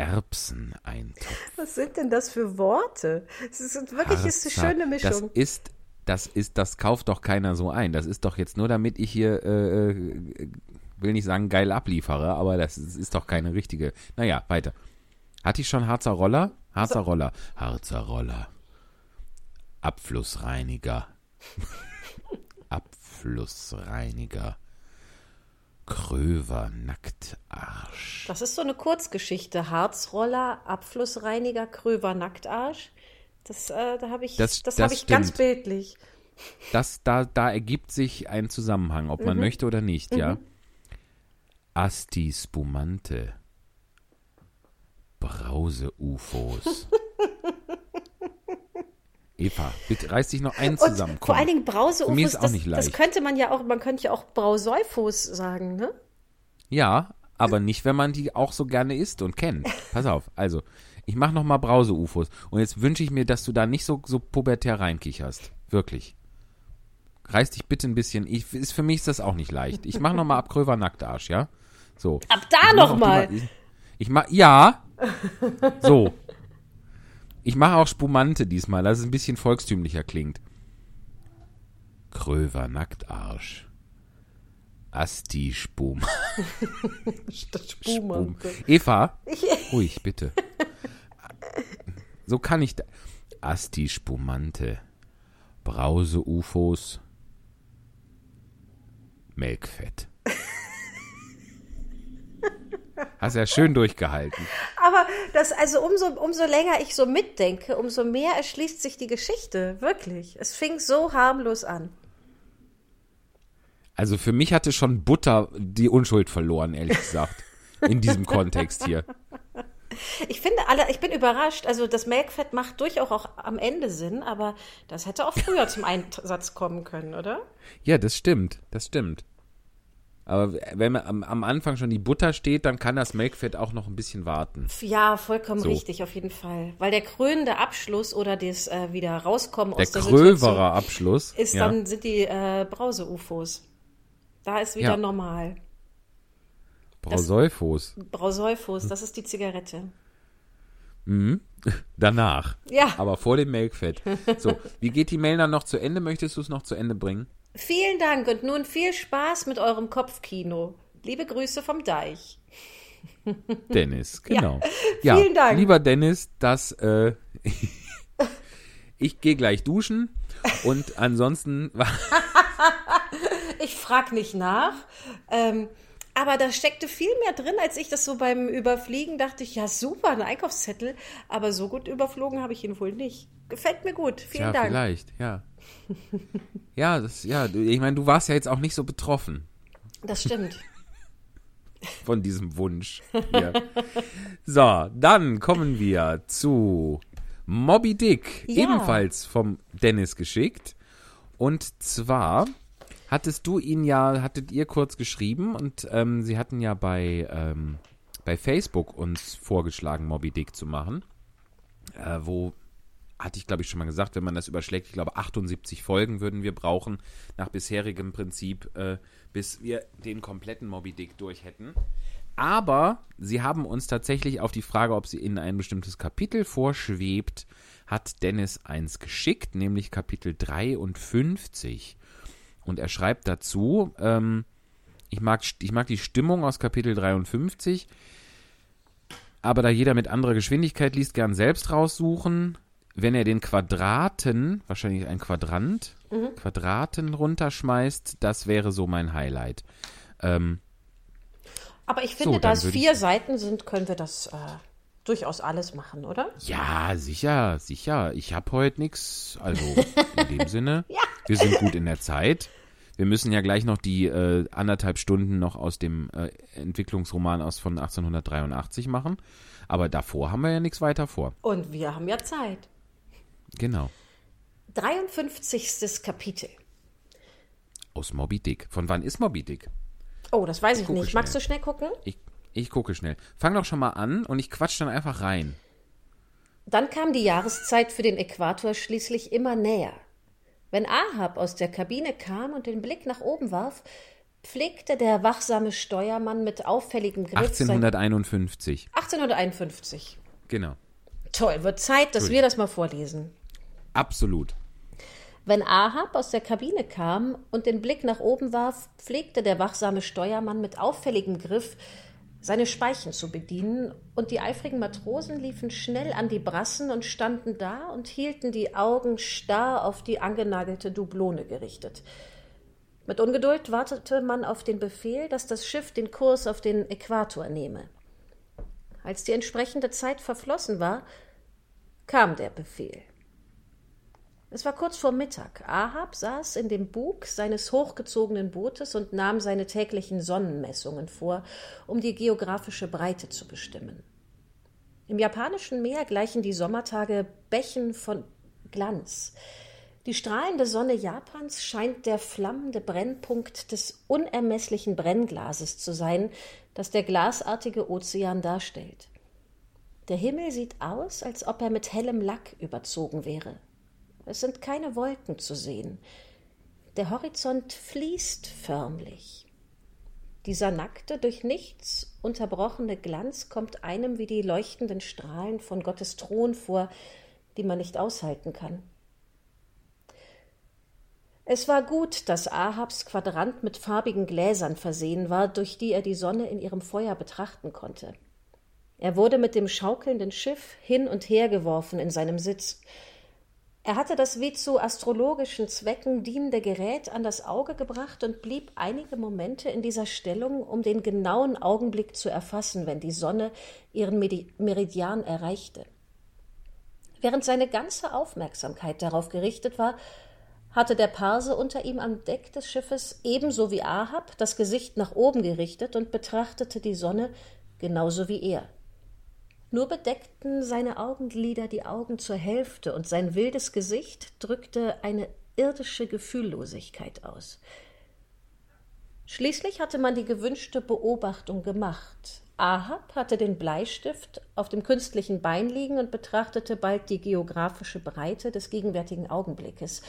Erbseneintopf. Was sind denn das für Worte? Es ist wirklich ist eine schöne Mischung. Das ist, das ist, das kauft doch keiner so ein. Das ist doch jetzt nur, damit ich hier, äh, äh, will nicht sagen geil abliefere, aber das ist, ist doch keine richtige. Naja, weiter. Hatte ich schon Harzer Roller? Harzer Roller. Harzer Roller. Abflussreiniger. Abflussreiniger. Kröver Nacktarsch. Das ist so eine Kurzgeschichte. Harzroller, Abflussreiniger, Kröver, Nacktarsch. Das, äh, da habe ich, Das- das, das habe ich ganz bildlich. das, da, da ergibt sich ein Zusammenhang, ob man möchte oder nicht, ja. Asti Spumante. Brause-UFOs. Eva, bitte reiß dich noch einen zusammen. vor komm. allen Dingen Brause Für mich ist auch das, nicht das leicht. könnte man ja auch, man könnte ja auch Brauseufos sagen, ne? Ja, aber nicht, wenn man die auch so gerne isst und kennt. Pass auf, also, ich mach noch mal Brause-UFOs. Und jetzt wünsche ich mir, dass du da nicht so, so pubertär reinkicherst. Wirklich. Reiß dich bitte ein bisschen. Ich, ist, für mich ist das auch nicht leicht. Ich mach noch mal Abkröver Nacktarsch, ja? So. Ab da Ich mach noch auch mal. die- Ich mach, ja. So. Ich mache auch Spumante diesmal, dass es ein bisschen volkstümlicher klingt. Kröver Nacktarsch. Asti Spum. Spum. Eva, ruhig, bitte. So kann ich da. Asti Spumante. Brause UFOs. Melkfett. Hast ja schön durchgehalten. Aber das, also umso, umso länger ich so mitdenke, umso mehr erschließt sich die Geschichte. Wirklich. Es fing so harmlos an. Also für mich hatte schon Butter die Unschuld verloren, ehrlich gesagt. In diesem Kontext hier. Ich finde alle, ich bin überrascht. Also das Melkfett macht durchaus auch am Ende Sinn, aber das hätte auch früher zum Einsatz kommen können, oder? Ja, das stimmt. Das stimmt. Aber wenn man am, am Anfang schon die Butter steht, dann kann das Melkfett auch noch ein bisschen warten. Ja, vollkommen So. richtig, auf jeden Fall. Weil der krönende Abschluss oder das äh, wieder rauskommen Der aus der Situation Abschluss. ist ja. dann sind die äh, Brause-UFOs. Da ist wieder Ja. normal. Brauseufos. Brauseufos, das ist die Zigarette. Danach. Ja. Aber vor dem Melkfett. So, wie geht die Mail dann noch zu Ende? Möchtest du es noch zu Ende bringen? Vielen Dank und nun viel Spaß mit eurem Kopfkino. Liebe Grüße vom Deich. Dennis, genau. Ja, vielen Dank. Lieber Dennis, das, äh, ich gehe gleich duschen und ansonsten Ich frag nicht nach. Ähm, aber da steckte viel mehr drin, als ich das so beim Überfliegen dachte. Ich, ja, super, ein Einkaufszettel. Aber so gut überflogen habe ich ihn wohl nicht. Gefällt mir gut. Vielen ja, Dank. vielleicht, ja. Ja, das, ja, ich meine, du warst ja jetzt auch nicht so betroffen Das stimmt. von diesem Wunsch. Hier. So, dann kommen wir zu Moby Dick, Ja. ebenfalls vom Dennis geschickt. Und zwar hattest du ihn ja, hattet ihr kurz geschrieben und ähm, sie hatten ja bei, ähm, bei Facebook uns vorgeschlagen, Moby Dick zu machen. Äh, wo hatte ich, glaube ich, schon mal gesagt, wenn man das überschlägt, ich glaube, 78 Folgen würden wir brauchen, nach bisherigem Prinzip, äh, bis wir den kompletten Moby Dick durch hätten. Aber sie haben uns tatsächlich auf die Frage, ob sie in ein bestimmtes Kapitel vorschwebt, hat Dennis eins geschickt, nämlich Kapitel 53. Und er schreibt dazu, ähm, ich, mag, ich mag die Stimmung aus Kapitel 53, aber da jeder mit anderer Geschwindigkeit liest, gern selbst raussuchen. Wenn er den Quadraten, wahrscheinlich ein Quadrant, Quadraten runterschmeißt, das wäre so mein Highlight. Ähm, Aber ich finde, So, da es würde ich- vier Seiten sind, können wir das äh, durchaus alles machen, oder? ja, sicher, sicher. Ich habe heute nichts. Also in dem Sinne, wir sind gut in der Zeit. Wir müssen ja gleich noch die äh, anderthalb Stunden noch aus dem äh, Entwicklungsroman aus von 1883 machen. Aber davor haben wir ja nichts weiter vor. Und wir haben ja Zeit. Genau. 53. Kapitel. Aus Moby Dick. Von wann ist Moby Dick? Oh, das weiß ich gucke nicht. Magst du schnell gucken? Ich, ich gucke schnell. Fang doch schon mal an und ich quatsch dann einfach rein. Dann kam die Jahreszeit für den Äquator schließlich immer näher. Wenn Ahab aus der Kabine kam und den Blick nach oben warf, pflegte der wachsame Steuermann mit auffälligem Griff sein 1851. 1851. Genau. Toll, wird Zeit, dass wir das mal vorlesen. Absolut. Wenn Ahab aus der Kabine kam und den Blick nach oben warf, pflegte der wachsame Steuermann mit auffälligem Griff seine Speichen zu bedienen, und die eifrigen Matrosen liefen schnell an die Brassen und standen da und hielten die Augen starr auf die angenagelte Dublone gerichtet. Mit Ungeduld wartete man auf den Befehl, dass das Schiff den Kurs auf den Äquator nehme. Als die entsprechende Zeit verflossen war, kam der Befehl. Es war kurz vor Mittag. Ahab saß in dem Bug seines hochgezogenen Bootes und nahm seine täglichen Sonnenmessungen vor, um die geografische Breite zu bestimmen. Im japanischen Meer gleichen die Sommertage Bächen von Glanz. Die strahlende Sonne Japans scheint der flammende Brennpunkt des unermesslichen Brennglases zu sein, das der glasartige Ozean darstellt. Der Himmel sieht aus, als ob er mit hellem Lack überzogen wäre. Es sind keine Wolken zu sehen. Der Horizont fließt förmlich. Dieser nackte, durch nichts unterbrochene Glanz kommt einem wie die leuchtenden Strahlen von Gottes Thron vor, die man nicht aushalten kann. Es war gut, dass Ahabs Quadrant mit farbigen Gläsern versehen war, durch die er die Sonne in ihrem Feuer betrachten konnte. Er wurde mit dem schaukelnden Schiff hin und her geworfen in seinem Sitz. Er hatte das wie zu astrologischen Zwecken dienende Gerät an das Auge gebracht und blieb einige Momente in dieser Stellung, um den genauen Augenblick zu erfassen, wenn die Sonne ihren Meridian erreichte. Während seine ganze Aufmerksamkeit darauf gerichtet war, hatte der Parse unter ihm am Deck des Schiffes ebenso wie Ahab das Gesicht nach oben gerichtet und betrachtete die Sonne genauso wie er. Nur bedeckten seine Augenlider die Augen zur Hälfte, und sein wildes Gesicht drückte eine irdische Gefühllosigkeit aus. Schließlich hatte man die gewünschte Beobachtung gemacht. Ahab hatte den Bleistift auf dem künstlichen Bein liegen und betrachtete bald die geografische Breite des gegenwärtigen Augenblickes.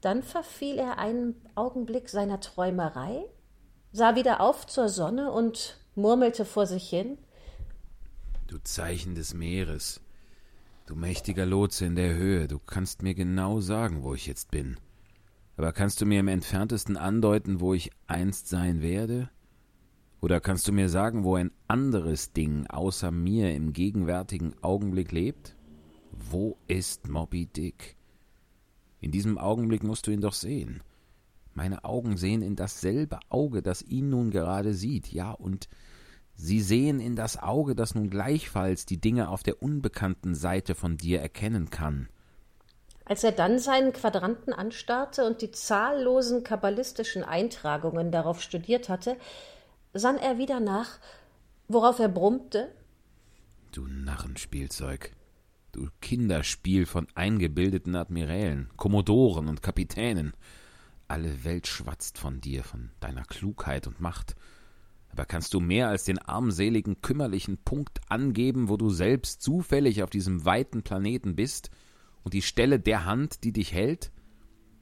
Dann verfiel er einen Augenblick seiner Träumerei, sah wieder auf zur Sonne und murmelte vor sich hin Du Zeichen des Meeres, du mächtiger Lotse in der Höhe, du kannst mir genau sagen, wo ich jetzt bin. Aber kannst du mir im entferntesten andeuten, wo ich einst sein werde? Oder kannst du mir sagen, wo ein anderes Ding außer mir im gegenwärtigen Augenblick lebt? Wo ist Moby Dick? In diesem Augenblick musst du ihn doch sehen. Meine Augen sehen in dasselbe Auge, das ihn nun gerade sieht, ja, und sie sehen in das Auge, das nun gleichfalls die Dinge auf der unbekannten Seite von dir erkennen kann. Als er dann seinen Quadranten anstarrte und die zahllosen kabbalistischen Eintragungen darauf studiert hatte, sann er wieder nach, worauf er brummte Du Narrenspielzeug, du Kinderspiel von eingebildeten Admirälen, Kommodoren und Kapitänen. Alle Welt schwatzt von dir, von deiner Klugheit und Macht. Aber kannst du mehr als den armseligen, kümmerlichen Punkt angeben, wo du selbst zufällig auf diesem weiten Planeten bist, und die Stelle der Hand, die dich hält?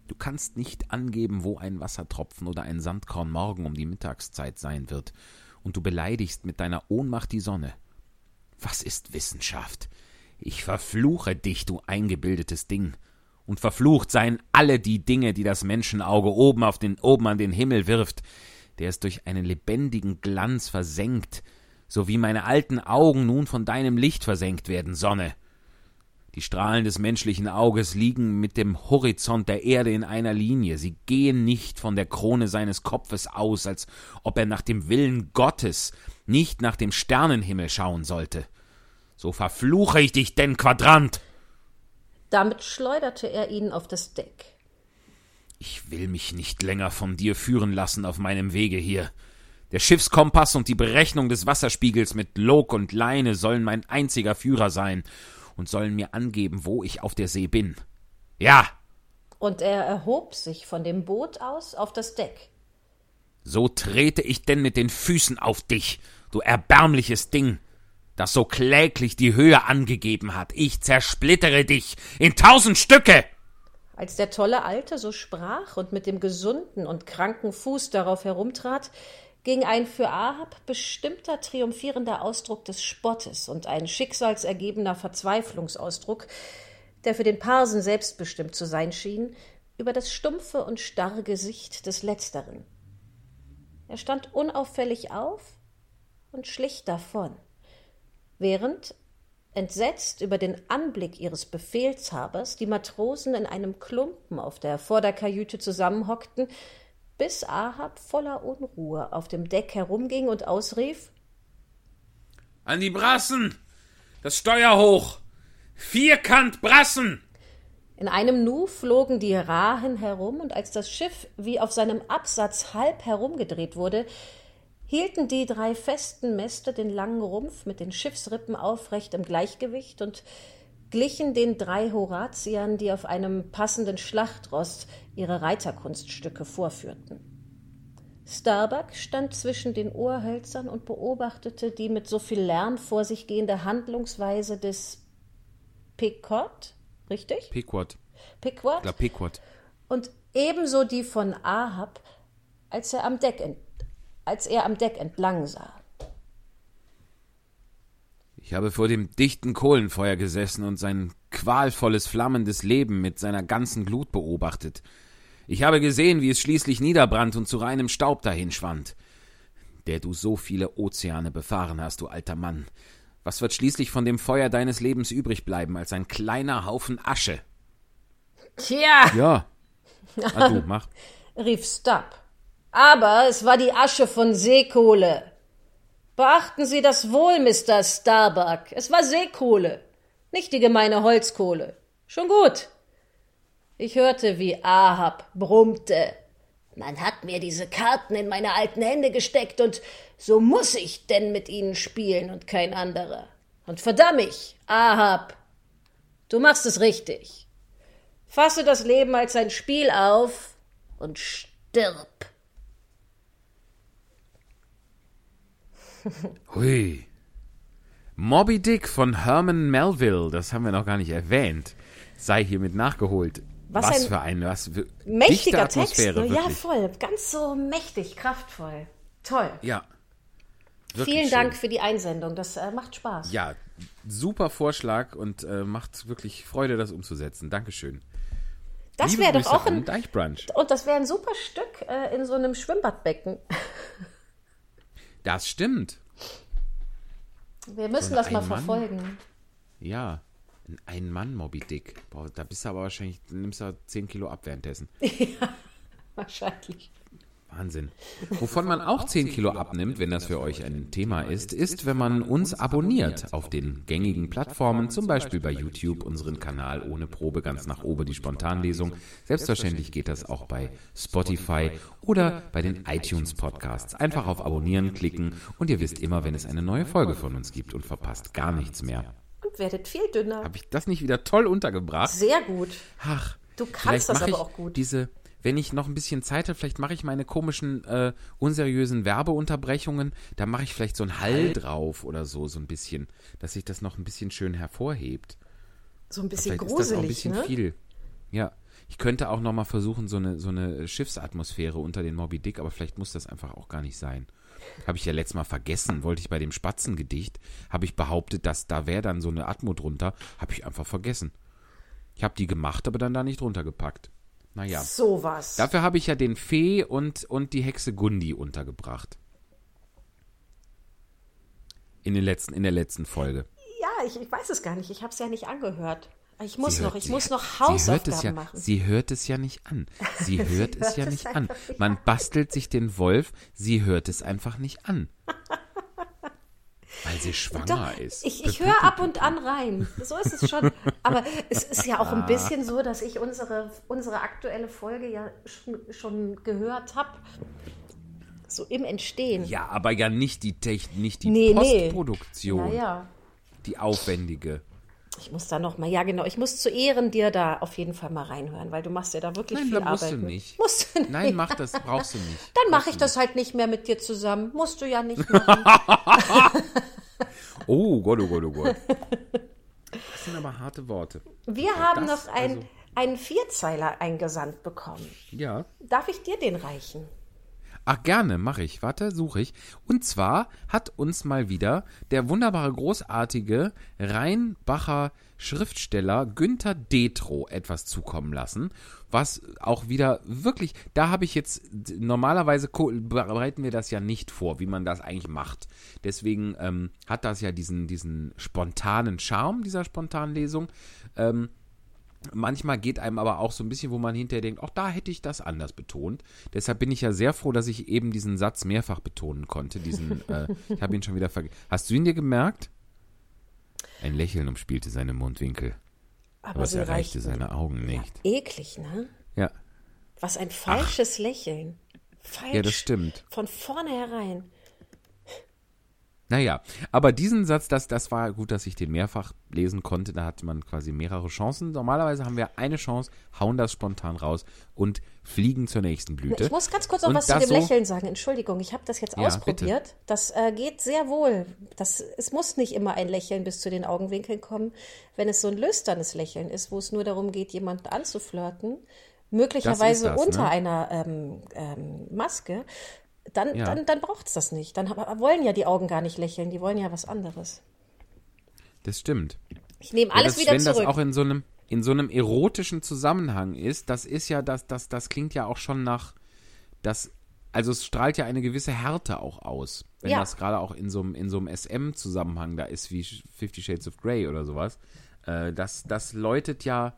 Du kannst nicht angeben, wo ein Wassertropfen oder ein Sandkorn morgen um die Mittagszeit sein wird, und du beleidigst mit deiner Ohnmacht die Sonne. Was ist Wissenschaft? Ich verfluche dich, du eingebildetes Ding. Und verflucht seien alle die Dinge, die das Menschenauge oben auf den, oben an den Himmel wirft, der es durch einen lebendigen Glanz versenkt, so wie meine alten Augen nun von deinem Licht versenkt werden, Sonne. Die Strahlen des menschlichen Auges liegen mit dem Horizont der Erde in einer Linie, sie gehen nicht von der Krone seines Kopfes aus, als ob er nach dem Willen Gottes, nicht nach dem Sternenhimmel schauen sollte. So verfluche ich dich denn, Quadrant! Damit schleuderte er ihn auf das Deck. Ich will mich nicht länger von dir führen lassen auf meinem Wege hier. Der Schiffskompass und die Berechnung des Wasserspiegels mit Log und Leine sollen mein einziger Führer sein, und sollen mir angeben, wo ich auf der See bin. Ja. Und er erhob sich von dem Boot aus auf das Deck. So trete ich denn mit den Füßen auf dich, du erbärmliches Ding, das so kläglich die Höhe angegeben hat. Ich zersplittere dich in tausend Stücke. Als der tolle Alte so sprach und mit dem gesunden und kranken Fuß darauf herumtrat, ging ein für Ahab bestimmter triumphierender Ausdruck des Spottes und ein schicksalsergebener Verzweiflungsausdruck, der für den Parsen selbstbestimmt zu sein schien, über das stumpfe und starre Gesicht des Letzteren. Er stand unauffällig auf und schlich davon, während, entsetzt über den Anblick ihres Befehlshabers, die Matrosen in einem Klumpen auf der Vorderkajüte zusammenhockten bis Ahab voller Unruhe auf dem Deck herumging und ausrief An die Brassen. Das Steuer hoch. Vierkant Brassen. In einem Nu flogen die Rahen herum, und als das Schiff wie auf seinem Absatz halb herumgedreht wurde, hielten die drei festen Mäste den langen Rumpf mit den Schiffsrippen aufrecht im Gleichgewicht und glichen den drei Horatiern, die auf einem passenden Schlachtrost ihre Reiterkunststücke vorführten. Starbuck stand zwischen den Ohrhölzern und beobachtete die mit so viel Lärm vor sich gehende Handlungsweise des Picot, richtig? Piquot. Piquot. La Piquot. Und ebenso die von Ahab, als er am Deck, ent als er am Deck entlang sah. Ich habe vor dem dichten Kohlenfeuer gesessen und sein qualvolles, flammendes Leben mit seiner ganzen Glut beobachtet. Ich habe gesehen, wie es schließlich niederbrannt und zu reinem Staub dahinschwand. Der du so viele Ozeane befahren hast, du alter Mann. Was wird schließlich von dem Feuer deines Lebens übrig bleiben als ein kleiner Haufen Asche? Tja, Ja. Ah, du, mach. rief Stubb. Aber es war die Asche von Seekohle. Beachten Sie das wohl, Mr. Starbuck. Es war Seekohle, nicht die gemeine Holzkohle. Schon gut. Ich hörte, wie Ahab brummte. Man hat mir diese Karten in meine alten Hände gesteckt und so muss ich denn mit ihnen spielen und kein anderer. Und verdamm ich, Ahab, du machst es richtig. Fasse das Leben als ein Spiel auf und stirb. Hui. Moby Dick von Herman Melville, das haben wir noch gar nicht erwähnt, sei hiermit nachgeholt. Was, Was ein für ein was für mächtiger Text. Ne? Ja, voll. Ganz so mächtig, kraftvoll. Toll. Ja. Vielen schön. Dank für die Einsendung. Das äh, macht Spaß. Ja, super Vorschlag und äh, macht wirklich Freude, das umzusetzen. Dankeschön. das wäre doch auch ein. Deichbrunch. Und das wäre ein super Stück äh, in so einem Schwimmbadbecken. Das stimmt. Wir müssen So das mal verfolgen. Ja. Ein Ein-Mann-Moby Dick. Boah, da bist du aber wahrscheinlich, nimmst du 10 Kilo ab währenddessen. Wahrscheinlich. Wahnsinn. Wovon man auch 10 Kilo abnimmt, wenn das für euch ein Thema ist, ist, wenn man uns abonniert auf den gängigen Plattformen, zum Beispiel bei YouTube, unseren Kanal ohne Probe ganz nach oben, die Spontanlesung. Selbstverständlich geht das auch bei Spotify oder bei den iTunes Podcasts. Einfach auf Abonnieren klicken und ihr wisst immer, wenn es eine neue Folge von uns gibt und verpasst gar nichts mehr. Und werdet viel dünner. Habe ich das nicht wieder toll untergebracht? Sehr gut. Ach, Du kannst das aber auch gut. Diese, wenn ich noch ein bisschen Zeit habe, vielleicht mache ich meine komischen, äh, unseriösen Werbeunterbrechungen, da mache ich vielleicht so ein Hall drauf oder so, so ein bisschen, dass sich das noch ein bisschen schön hervorhebt. So ein bisschen Vielleicht ist das auch ein gruselig, bisschen ne? viel. Ja. Ich könnte auch noch mal versuchen, so eine, so eine Schiffsatmosphäre unter den Moby Dick, aber vielleicht muss das einfach auch gar nicht sein. Habe ich ja letztes Mal vergessen, wollte ich bei dem Spatzengedicht, habe ich behauptet, dass da wäre dann so eine Atmo drunter, habe ich einfach vergessen. Ich habe die gemacht, aber dann da nicht drunter gepackt. Naja. Sowas. Dafür habe ich ja den Fee und, und die Hexe Gundi untergebracht. In, den letzten, in der letzten Folge. Ja, ich, ich weiß es gar nicht. Ich habe es ja nicht angehört. Ich muss Sie noch, hört- ich muss sie- noch sie hört Hausaufgaben ja, machen. Sie hört es ja nicht an. Sie hört es hört ja es nicht an. Man an. bastelt sich den Wolf, sie hört es einfach nicht an. Weil sie schwanger Doch, ist. ich, ich höre ab und an rein. So ist es schon. Aber es ist ja auch ein bisschen so, dass ich unsere, unsere aktuelle Folge ja schon, schon gehört habe. So im Entstehen. Ja, aber ja nicht die, Techn nicht die Nee, nee. Postproduktion, ja, ja. die aufwendige. Ich muss da noch mal, ja genau, ich muss zu Ehren dir da auf jeden Fall mal reinhören, weil du machst ja da wirklich Nein, viel da musst Arbeit. du mit. nicht. Musst du nicht. Nein, mach das, brauchst du nicht. Dann mache ich das halt nicht mehr mit dir zusammen. Musst du ja nicht machen. Oh Gott, oh Gott, oh Gott. Das sind aber harte Worte. Wir haben das, noch ein, also- einen Vierzeiler eingesandt bekommen. Ja. Darf ich dir den reichen? Ach, gerne, mache ich. Warte, suche ich. Und zwar hat uns mal wieder der wunderbare, großartige Rheinbacher Schriftsteller Günther Detro etwas zukommen lassen, was auch wieder wirklich, da habe ich jetzt, normalerweise bereiten wir das ja nicht vor, wie man das eigentlich macht. Deswegen ähm, hat das ja diesen, diesen spontanen Charme dieser spontanen Lesung. Ähm, Manchmal geht einem aber auch so ein bisschen, wo man hinterher denkt, auch da hätte ich das anders betont. Deshalb bin ich ja sehr froh, dass ich eben diesen Satz mehrfach betonen konnte. Diesen, äh, ich habe ihn schon wieder vergessen. Hast du ihn dir gemerkt? Ein Lächeln umspielte seine Mundwinkel, aber es sie erreichte seine Augen nicht. Eklig, ne? Ja, Was ein falsches Lächeln. Falsch. ja, das stimmt. Von vornherein. Naja, aber diesen Satz, das, das war gut, dass ich den mehrfach lesen konnte. Da hatte man quasi mehrere Chancen. Normalerweise haben wir eine Chance, hauen das spontan raus und fliegen zur nächsten Blüte. Ich muss ganz kurz noch Und was zu dem so- Lächeln sagen. Entschuldigung, ich habe das jetzt Ja, ausprobiert. Das äh, geht sehr wohl. Das, es muss nicht immer ein Lächeln bis zu den Augenwinkeln kommen. Wenn es so ein lüsternes Lächeln ist, wo es nur darum geht, jemanden anzuflirten, möglicherweise Das das, unter ne? einer ähm, ähm, Maske, dann, Ja. dann, dann braucht es das nicht. Dann wollen ja die Augen gar nicht lächeln, die wollen ja was anderes. Das stimmt. Ich nehme Ja, alles das, wieder wenn zurück. das auch in so einem in so einem erotischen Zusammenhang ist, das ist ja das das das klingt ja auch schon nach das also es strahlt ja eine gewisse Härte auch aus, wenn Ja. das gerade auch in so einem in so einem SM Zusammenhang da ist wie Fifty Shades of Grey oder sowas. Äh, das das läutet ja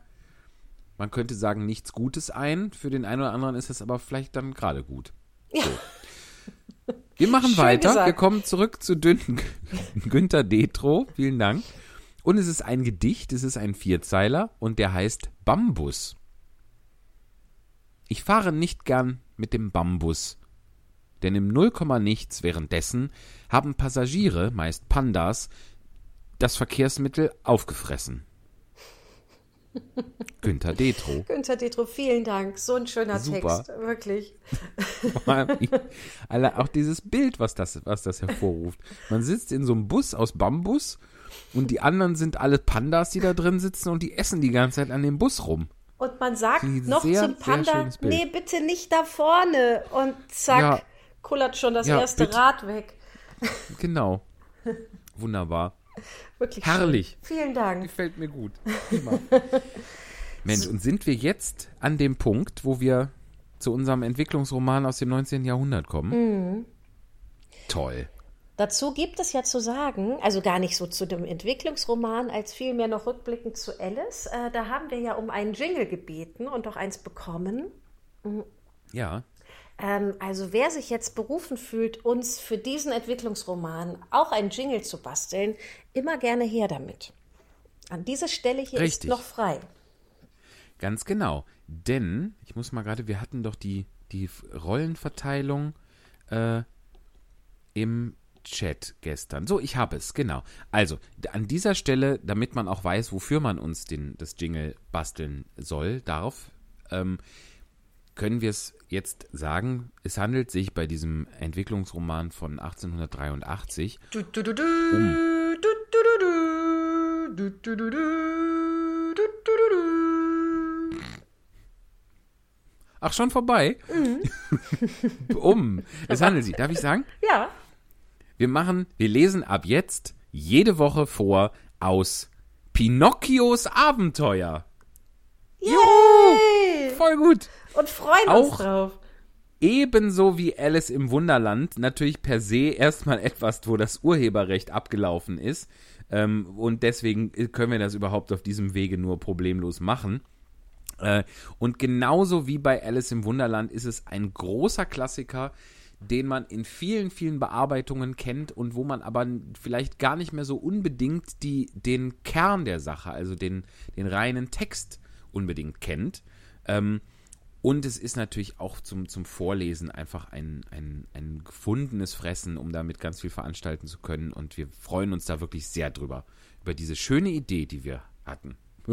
man könnte sagen nichts Gutes ein, für den einen oder anderen ist es aber vielleicht dann gerade gut. Ja. Wir machen Schön weiter. gesagt. Wir kommen zurück zu Dün Günther Detro. Vielen Dank. Und es ist ein Gedicht, es ist ein Vierzeiler und der heißt Bambus. Ich fahre nicht gern mit dem Bambus, denn im Nullkomma nichts währenddessen haben Passagiere, meist Pandas, das Verkehrsmittel aufgefressen. Günther Detro. Günther Detro, vielen Dank. So ein schöner Super. Text, wirklich. Alle, auch dieses Bild, was das, was das hervorruft. Man sitzt in so einem Bus aus Bambus und die anderen sind alle Pandas, die da drin sitzen und die essen die ganze Zeit an dem Bus rum. Und man sagt noch sehr, zum Panda, nee, bitte nicht da vorne. Und zack, Ja. kullert schon das Ja, erste bitte. Rad weg. Genau. Wunderbar. Wirklich Herrlich. Schön. Vielen Dank. Gefällt mir gut. Prima. Mensch, und sind wir jetzt an dem Punkt, wo wir zu unserem Entwicklungsroman aus dem 19. Jahrhundert kommen? Mhm. Toll. Dazu gibt es ja zu sagen, also gar nicht so zu dem Entwicklungsroman, als vielmehr noch rückblickend zu Alice. Äh, da haben wir ja um einen Jingle gebeten und auch eins bekommen. Ja. Ähm, also wer sich jetzt berufen fühlt, uns für diesen Entwicklungsroman auch einen Jingle zu basteln, immer gerne her damit. An dieser Stelle hier Richtig. ist noch frei. Ganz genau. Denn, ich muss mal gerade, wir hatten doch die, die Rollenverteilung äh, im Chat gestern. So, ich habe es, genau. Also, an dieser Stelle, damit man auch weiß, wofür man uns den, das Jingle basteln soll, darf, ähm, können wir es jetzt sagen, es handelt sich bei diesem Entwicklungsroman von 1883 Ach, schon vorbei? um. Es handelt sich, darf ich sagen? Ja, Wir machen, wir lesen ab jetzt jede Woche vor aus Pinocchios Abenteuer. Juhu! Voll gut. Und freuen uns Auch- drauf. Ebenso wie Alice im Wunderland natürlich per se erstmal etwas, wo das Urheberrecht abgelaufen ist. Ähm, und deswegen können wir das überhaupt auf diesem Wege nur problemlos machen. Äh, und genauso wie bei Alice im Wunderland ist es ein großer Klassiker, den man in vielen, vielen Bearbeitungen kennt und wo man aber vielleicht gar nicht mehr so unbedingt die, den Kern der Sache, also den, den reinen Text unbedingt kennt. Ähm, und es ist natürlich auch zum, zum Vorlesen einfach ein, ein, ein gefundenes Fressen, um damit ganz viel veranstalten zu können. Und wir freuen uns da wirklich sehr drüber, über diese schöne Idee, die wir hatten.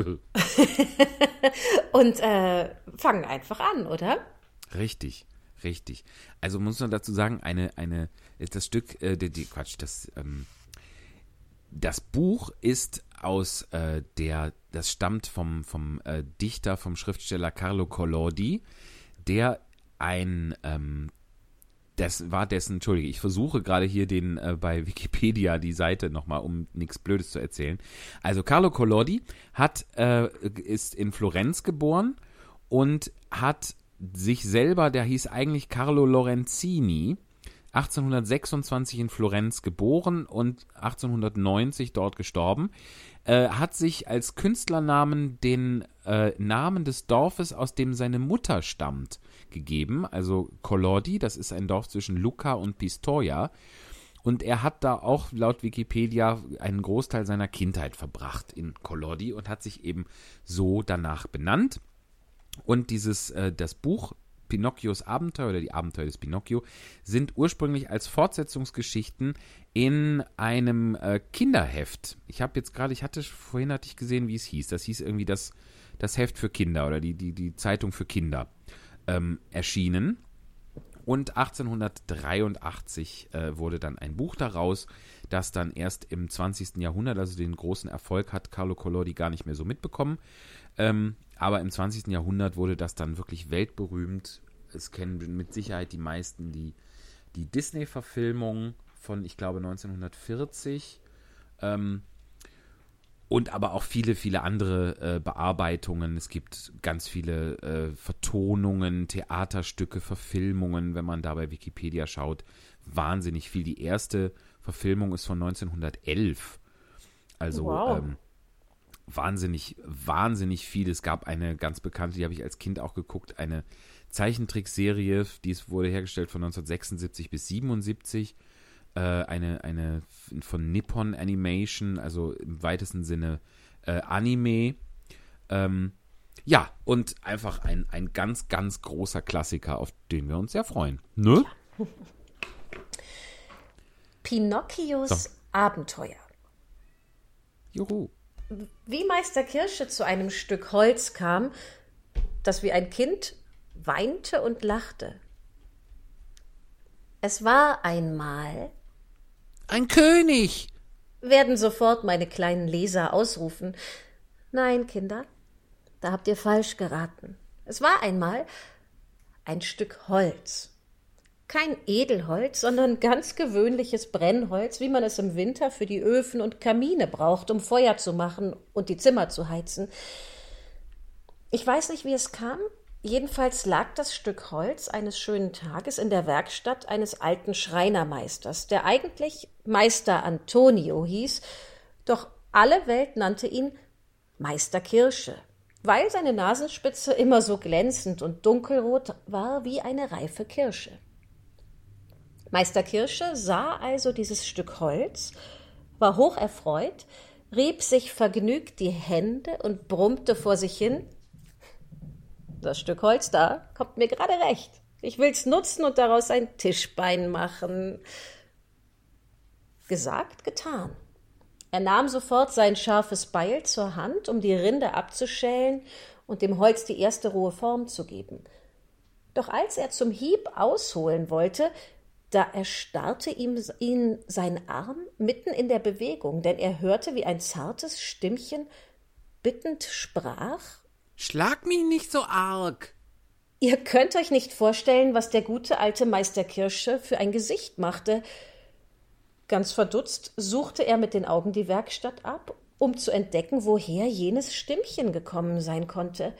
Und äh, fangen einfach an, oder? Richtig, richtig. Also muss man dazu sagen, eine, eine, das Stück, äh, die, die, Quatsch, das, ähm, das Buch ist aus äh, der, das stammt vom, vom äh, Dichter, vom Schriftsteller Carlo Collodi, der ein, ähm, das war dessen, entschuldige, ich versuche gerade hier den äh, bei Wikipedia die Seite nochmal, um nichts Blödes zu erzählen. Also Carlo Collodi hat, äh, ist in Florenz geboren und hat sich selber, der hieß eigentlich Carlo Lorenzini, 1826 in Florenz geboren und 1890 dort gestorben, äh, hat sich als Künstlernamen den äh, Namen des Dorfes, aus dem seine Mutter stammt, gegeben. Also Collodi, das ist ein Dorf zwischen Lucca und Pistoia. Und er hat da auch laut Wikipedia einen Großteil seiner Kindheit verbracht in Collodi und hat sich eben so danach benannt. Und dieses, äh, das Buch Pinocchios Abenteuer oder die Abenteuer des Pinocchio sind ursprünglich als Fortsetzungsgeschichten in einem äh, Kinderheft. Ich habe jetzt gerade, ich hatte vorhin hatte ich gesehen, wie es hieß. Das hieß irgendwie das, das Heft für Kinder oder die, die, die Zeitung für Kinder ähm, erschienen. Und 1883 äh, wurde dann ein Buch daraus, das dann erst im 20. Jahrhundert, also den großen Erfolg hat Carlo Collodi gar nicht mehr so mitbekommen. Ähm, aber im 20. Jahrhundert wurde das dann wirklich weltberühmt. Es kennen mit Sicherheit die meisten die, die Disney-Verfilmung von, ich glaube, 1940. Ähm, und aber auch viele, viele andere äh, Bearbeitungen. Es gibt ganz viele äh, Vertonungen, Theaterstücke, Verfilmungen, wenn man da bei Wikipedia schaut. Wahnsinnig viel. Die erste Verfilmung ist von 1911. Also Wow. ähm, wahnsinnig, wahnsinnig viel. Es gab eine ganz bekannte, die habe ich als Kind auch geguckt, eine Zeichentrickserie, die wurde hergestellt von 1976 bis 77. Äh, eine, eine von Nippon Animation, also im weitesten Sinne äh, Anime. Ähm, ja, und einfach ein, ein ganz, ganz großer Klassiker, auf den wir uns sehr freuen. Ne? Pinocchios So. Abenteuer. Juhu. Wie Meister Kirsche zu einem Stück Holz kam, das wie ein Kind weinte und lachte. Es war einmal, Ein werden sofort meine kleinen Leser ausrufen. Nein, Kinder, Da habt ihr falsch geraten. Es war einmal ein Stück Holz. Kein Edelholz, sondern ganz gewöhnliches Brennholz, wie man es im Winter für die Öfen und Kamine braucht, um Feuer zu machen und die Zimmer zu heizen. Ich weiß nicht, wie es kam. Jedenfalls lag das Stück Holz eines schönen Tages in der Werkstatt eines alten Schreinermeisters, der eigentlich Meister Antonio hieß, doch alle Welt nannte ihn Meister Kirsche, weil seine Nasenspitze immer so glänzend und dunkelrot war wie eine reife Kirsche. Meister Kirsche sah also dieses Stück Holz, war hoch erfreut, rieb sich vergnügt die Hände und brummte vor sich hin Das Stück Holz da kommt mir gerade recht. Ich will's nutzen und daraus ein Tischbein machen. Gesagt, getan. Er nahm sofort sein scharfes Beil zur Hand, um die Rinde abzuschälen und dem Holz die erste rohe Form zu geben. Doch als er zum Hieb ausholen wollte, da erstarrte ihm ihn sein Arm mitten in der Bewegung, denn er hörte, wie ein zartes Stimmchen bittend sprach Schlag mich nicht so arg. Ihr könnt euch nicht vorstellen, was der gute alte Meister Kirsche für ein Gesicht machte. Ganz verdutzt suchte er mit den Augen die Werkstatt ab, um zu entdecken, woher jenes Stimmchen gekommen sein konnte.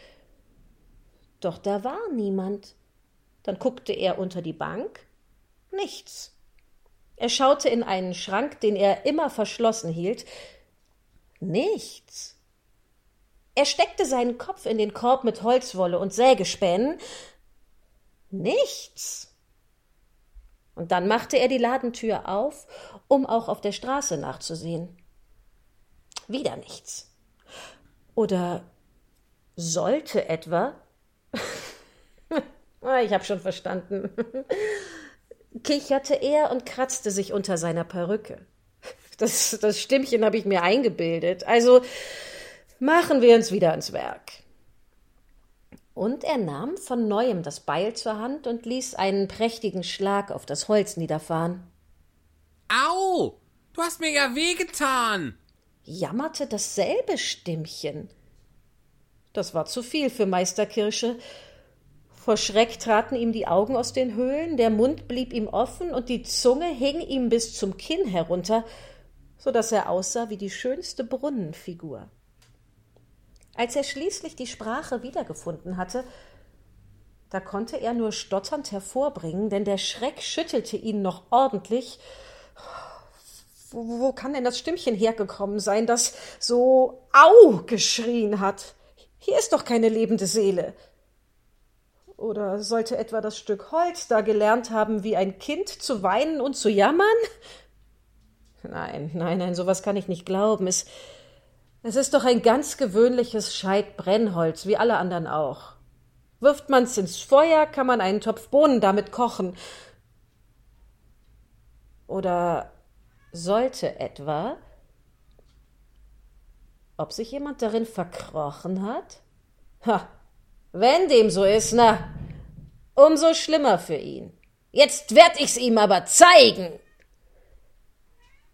Doch da war niemand. Dann guckte er unter die Bank. Nichts. Er schaute in einen Schrank, den er immer verschlossen hielt. Nichts. Er steckte seinen Kopf in den Korb mit Holzwolle und Sägespänen. Nichts. Und dann machte er die Ladentür auf, um auch auf der Straße nachzusehen. Wieder nichts. Oder sollte etwa? ich habe schon verstanden. Kicherte er und kratzte sich unter seiner Perücke. Das, das Stimmchen habe ich mir eingebildet. Also Machen wir uns wieder ans Werk. Und er nahm von neuem das Beil zur Hand und ließ einen prächtigen Schlag auf das Holz niederfahren. Au! Du hast mir ja wehgetan! jammerte dasselbe Stimmchen. Das war zu viel für Meister Kirsche. Vor Schreck traten ihm die Augen aus den Höhlen, der Mund blieb ihm offen und die Zunge hing ihm bis zum Kinn herunter, so dass er aussah wie die schönste Brunnenfigur. Als er schließlich die Sprache wiedergefunden hatte, da konnte er nur stotternd hervorbringen, denn der Schreck schüttelte ihn noch ordentlich. Wo, wo kann denn das Stimmchen hergekommen sein, das so Au geschrien hat? Hier ist doch keine lebende Seele. Oder sollte etwa das Stück Holz da gelernt haben, wie ein Kind zu weinen und zu jammern? Nein, nein, nein, sowas kann ich nicht glauben. Es, es ist doch ein ganz gewöhnliches Scheit Brennholz, wie alle anderen auch. Wirft man's ins Feuer, kann man einen Topf Bohnen damit kochen. Oder sollte etwa, ob sich jemand darin verkrochen hat? Ha, wenn dem so ist, na, umso schlimmer für ihn. Jetzt werd ich's ihm aber zeigen.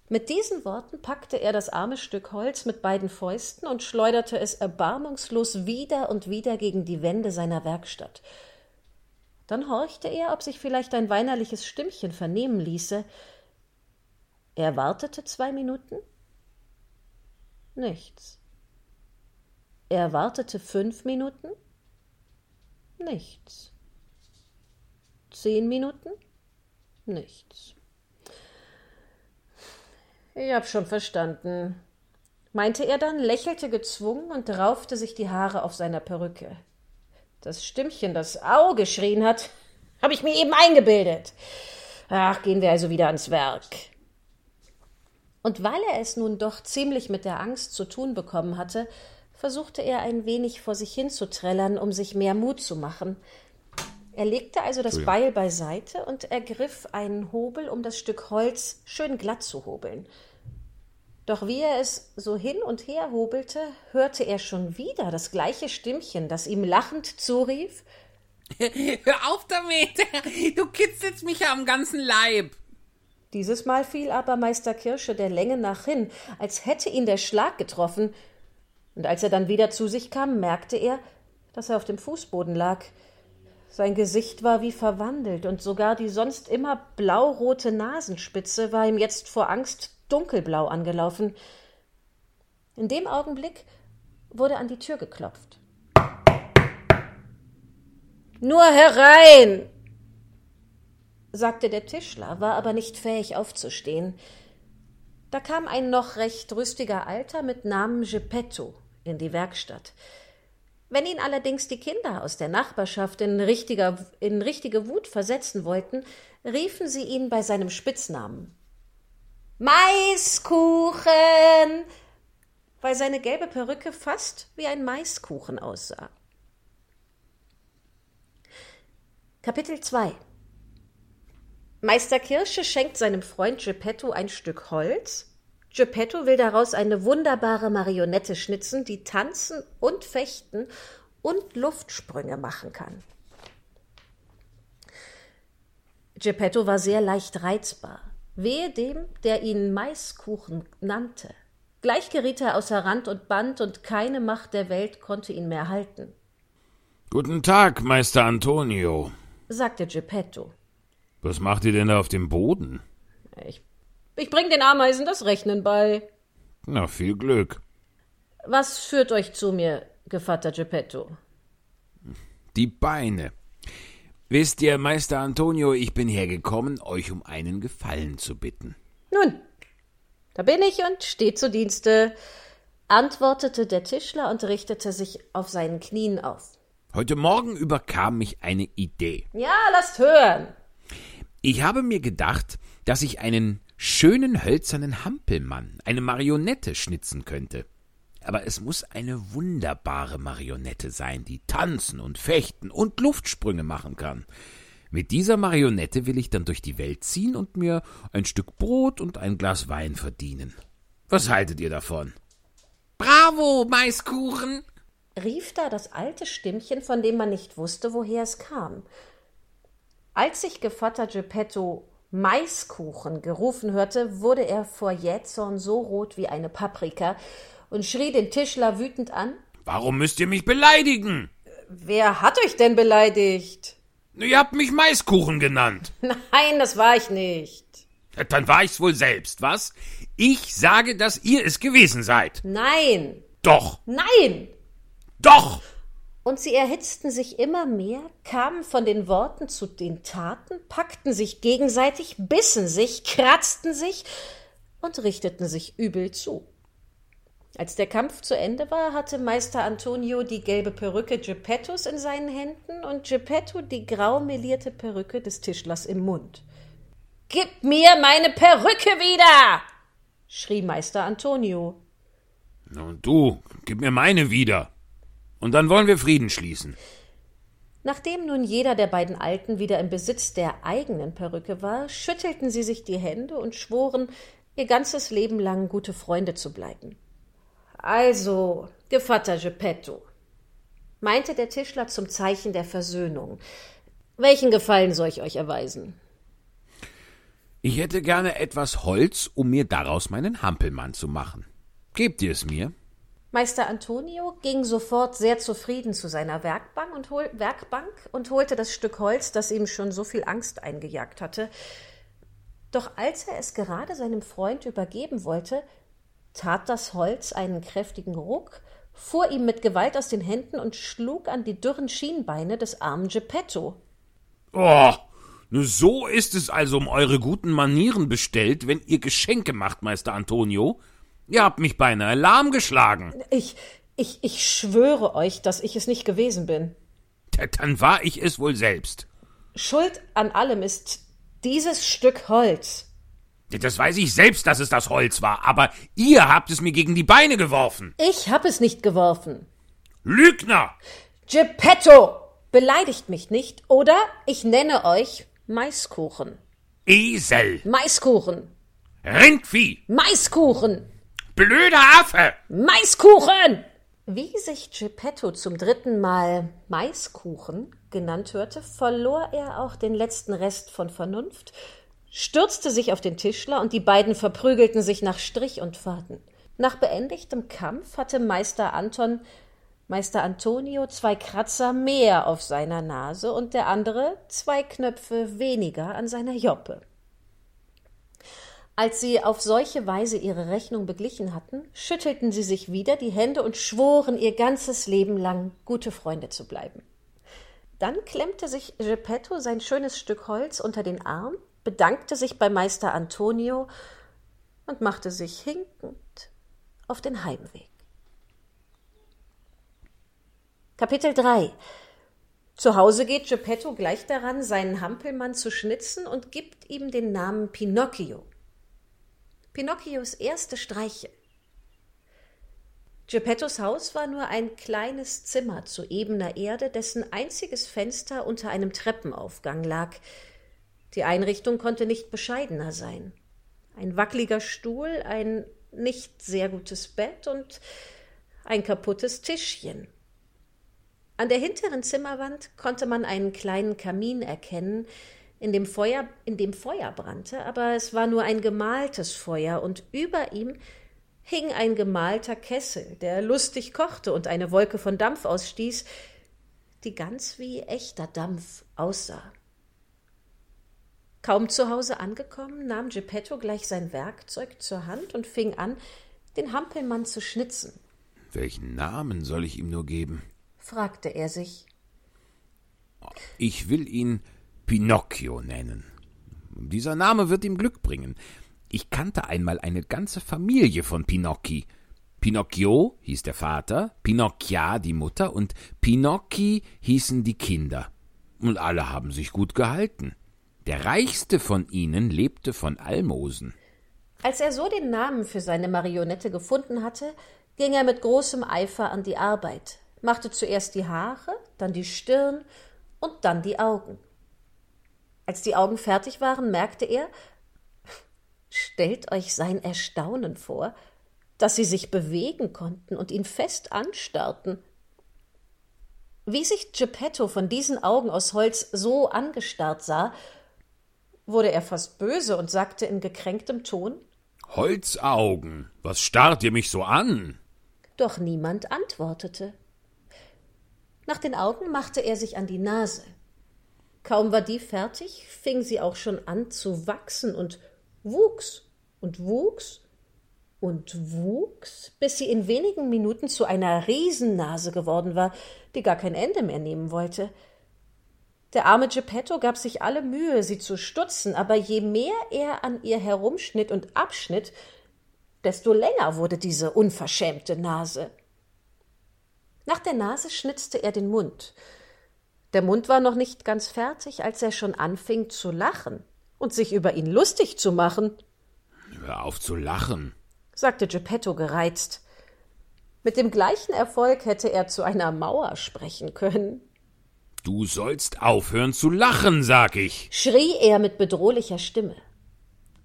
Mit diesen Worten packte er das arme Stück Holz mit beiden Fäusten und schleuderte es erbarmungslos wieder und wieder gegen die Wände seiner Werkstatt. Dann horchte er, ob sich vielleicht ein weinerliches Stimmchen vernehmen ließe. Er wartete zwei Minuten. Nichts. Er wartete fünf Minuten. Nichts. Zehn Minuten. Nichts. Ich hab schon verstanden, meinte er dann, lächelte gezwungen und raufte sich die Haare auf seiner Perücke. Das Stimmchen, das Au geschrien hat, habe ich mir eben eingebildet. Ach, gehen wir also wieder ans Werk. Und weil er es nun doch ziemlich mit der Angst zu tun bekommen hatte, versuchte er ein wenig vor sich hin zu trällern, um sich mehr Mut zu machen. Er legte also das Beil beiseite und ergriff einen Hobel, um das Stück Holz schön glatt zu hobeln. Doch wie er es so hin und her hobelte, hörte er schon wieder das gleiche Stimmchen, das ihm lachend zurief Hör auf damit, du kitzelst mich ja am ganzen Leib. Dieses Mal fiel aber Meister Kirsche der Länge nach hin, als hätte ihn der Schlag getroffen. Und als er dann wieder zu sich kam, merkte er, dass er auf dem Fußboden lag. Sein Gesicht war wie verwandelt, und sogar die sonst immer blaurote Nasenspitze war ihm jetzt vor Angst dunkelblau angelaufen. In dem Augenblick wurde an die Tür geklopft. Nur herein, sagte der Tischler, war aber nicht fähig aufzustehen. Da kam ein noch recht rüstiger Alter mit Namen Geppetto in die Werkstatt. Wenn ihn allerdings die Kinder aus der Nachbarschaft in, richtiger, in richtige Wut versetzen wollten, riefen sie ihn bei seinem Spitznamen Maiskuchen, weil seine gelbe Perücke fast wie ein Maiskuchen aussah. Kapitel 2 Meister Kirsche schenkt seinem Freund Geppetto ein Stück Holz. Geppetto will daraus eine wunderbare Marionette schnitzen, die tanzen und fechten und Luftsprünge machen kann. Geppetto war sehr leicht reizbar. Wehe dem, der ihn Maiskuchen nannte. Gleich geriet er außer Rand und Band, und keine Macht der Welt konnte ihn mehr halten. Guten Tag, Meister Antonio, sagte Geppetto. Was macht ihr denn da auf dem Boden? Ich, ich bring den Ameisen das Rechnen bei. Na, viel Glück. Was führt euch zu mir, Gevatter Geppetto? Die Beine. Wisst ihr, Meister Antonio, ich bin hergekommen, euch um einen Gefallen zu bitten. Nun, da bin ich und steh zu Dienste, antwortete der Tischler und richtete sich auf seinen Knien auf. Heute Morgen überkam mich eine Idee. Ja, lasst hören. Ich habe mir gedacht, dass ich einen schönen hölzernen Hampelmann, eine Marionette schnitzen könnte. Aber es muss eine wunderbare Marionette sein, die tanzen und fechten und Luftsprünge machen kann. Mit dieser Marionette will ich dann durch die Welt ziehen und mir ein Stück Brot und ein Glas Wein verdienen. Was haltet ihr davon? Bravo, Maiskuchen! rief da das alte Stimmchen, von dem man nicht wusste, woher es kam. Als sich Gevatter Geppetto Maiskuchen gerufen hörte, wurde er vor Jähzorn so rot wie eine Paprika und schrie den Tischler wütend an. Warum müsst ihr mich beleidigen? Wer hat euch denn beleidigt? Ihr habt mich Maiskuchen genannt. Nein, das war ich nicht. Dann war ich's wohl selbst, was? Ich sage, dass ihr es gewesen seid. Nein. Doch. Nein. Doch. Und sie erhitzten sich immer mehr, kamen von den Worten zu den Taten, packten sich gegenseitig, bissen sich, kratzten sich und richteten sich übel zu. Als der Kampf zu Ende war, hatte Meister Antonio die gelbe Perücke Geppettos in seinen Händen und Geppetto die grau melierte Perücke des Tischlers im Mund. Gib mir meine Perücke wieder! schrie Meister Antonio. Und du, gib mir meine wieder. Und dann wollen wir Frieden schließen. Nachdem nun jeder der beiden Alten wieder im Besitz der eigenen Perücke war, schüttelten sie sich die Hände und schworen, ihr ganzes Leben lang gute Freunde zu bleiben. Also, Gevatter Geppetto, meinte der Tischler zum Zeichen der Versöhnung. Welchen Gefallen soll ich euch erweisen? Ich hätte gerne etwas Holz, um mir daraus meinen Hampelmann zu machen. Gebt ihr es mir? Meister Antonio ging sofort sehr zufrieden zu seiner Werkbank und, hol Werkbank und holte das Stück Holz, das ihm schon so viel Angst eingejagt hatte. Doch als er es gerade seinem Freund übergeben wollte, tat das Holz einen kräftigen Ruck, fuhr ihm mit Gewalt aus den Händen und schlug an die dürren Schienbeine des armen Geppetto. Oh, so ist es also um eure guten Manieren bestellt, wenn ihr Geschenke macht, Meister Antonio. Ihr habt mich beinahe lahm geschlagen. Ich, ich, ich schwöre euch, dass ich es nicht gewesen bin. Dann war ich es wohl selbst. Schuld an allem ist dieses Stück Holz. Das weiß ich selbst, dass es das Holz war, aber ihr habt es mir gegen die Beine geworfen. Ich hab es nicht geworfen. Lügner! Geppetto! Beleidigt mich nicht, oder ich nenne euch Maiskuchen. Esel! Maiskuchen! Rindvieh! Maiskuchen! Blöder Affe! Maiskuchen! Wie sich Geppetto zum dritten Mal Maiskuchen genannt hörte, verlor er auch den letzten Rest von Vernunft, stürzte sich auf den Tischler und die beiden verprügelten sich nach Strich und Faden. Nach beendigtem Kampf hatte Meister Anton Meister Antonio zwei Kratzer mehr auf seiner Nase und der andere zwei Knöpfe weniger an seiner Joppe. Als sie auf solche Weise ihre Rechnung beglichen hatten, schüttelten sie sich wieder die Hände und schworen ihr ganzes Leben lang gute Freunde zu bleiben. Dann klemmte sich Geppetto sein schönes Stück Holz unter den Arm, bedankte sich bei Meister Antonio und machte sich hinkend auf den Heimweg. Kapitel 3 Zu Hause geht Geppetto gleich daran, seinen Hampelmann zu schnitzen und gibt ihm den Namen Pinocchio. Pinocchios erste Streiche. Geppettos Haus war nur ein kleines Zimmer zu ebener Erde, dessen einziges Fenster unter einem Treppenaufgang lag. Die Einrichtung konnte nicht bescheidener sein. Ein wackeliger Stuhl, ein nicht sehr gutes Bett und ein kaputtes Tischchen. An der hinteren Zimmerwand konnte man einen kleinen Kamin erkennen, in dem Feuer, in dem Feuer brannte, aber es war nur ein gemaltes Feuer und über ihm hing ein gemalter Kessel, der lustig kochte und eine Wolke von Dampf ausstieß, die ganz wie echter Dampf aussah. Kaum zu Hause angekommen, nahm Geppetto gleich sein Werkzeug zur Hand und fing an, den Hampelmann zu schnitzen. Welchen Namen soll ich ihm nur geben? fragte er sich. Ich will ihn Pinocchio nennen. Dieser Name wird ihm Glück bringen. Ich kannte einmal eine ganze Familie von Pinocchi. Pinocchio hieß der Vater, Pinocchia die Mutter und Pinocchi hießen die Kinder. Und alle haben sich gut gehalten. Der reichste von ihnen lebte von Almosen. Als er so den Namen für seine Marionette gefunden hatte, ging er mit großem Eifer an die Arbeit, machte zuerst die Haare, dann die Stirn und dann die Augen. Als die Augen fertig waren, merkte er, Stellt euch sein Erstaunen vor, dass sie sich bewegen konnten und ihn fest anstarrten. Wie sich Geppetto von diesen Augen aus Holz so angestarrt sah, wurde er fast böse und sagte in gekränktem Ton Holzaugen, was starrt ihr mich so an? Doch niemand antwortete. Nach den Augen machte er sich an die Nase. Kaum war die fertig, fing sie auch schon an zu wachsen und wuchs und wuchs und wuchs, bis sie in wenigen Minuten zu einer Riesennase geworden war, die gar kein Ende mehr nehmen wollte. Der arme Geppetto gab sich alle Mühe, sie zu stutzen, aber je mehr er an ihr herumschnitt und abschnitt, desto länger wurde diese unverschämte Nase. Nach der Nase schnitzte er den Mund. Der Mund war noch nicht ganz fertig, als er schon anfing zu lachen und sich über ihn lustig zu machen. Hör auf zu lachen, sagte Geppetto gereizt. Mit dem gleichen Erfolg hätte er zu einer Mauer sprechen können. Du sollst aufhören zu lachen, sag ich, schrie er mit bedrohlicher Stimme.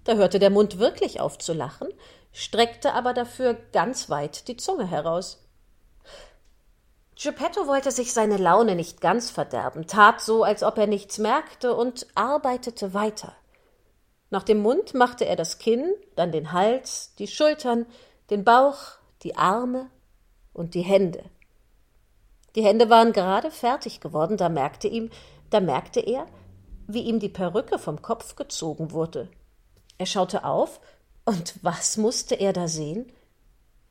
Da hörte der Mund wirklich auf zu lachen, streckte aber dafür ganz weit die Zunge heraus. Geppetto wollte sich seine Laune nicht ganz verderben, tat so, als ob er nichts merkte und arbeitete weiter. Nach dem Mund machte er das Kinn, dann den Hals, die Schultern, den Bauch, die Arme und die Hände. Die Hände waren gerade fertig geworden, da merkte ihm, da merkte er, wie ihm die Perücke vom Kopf gezogen wurde. Er schaute auf, und was musste er da sehen?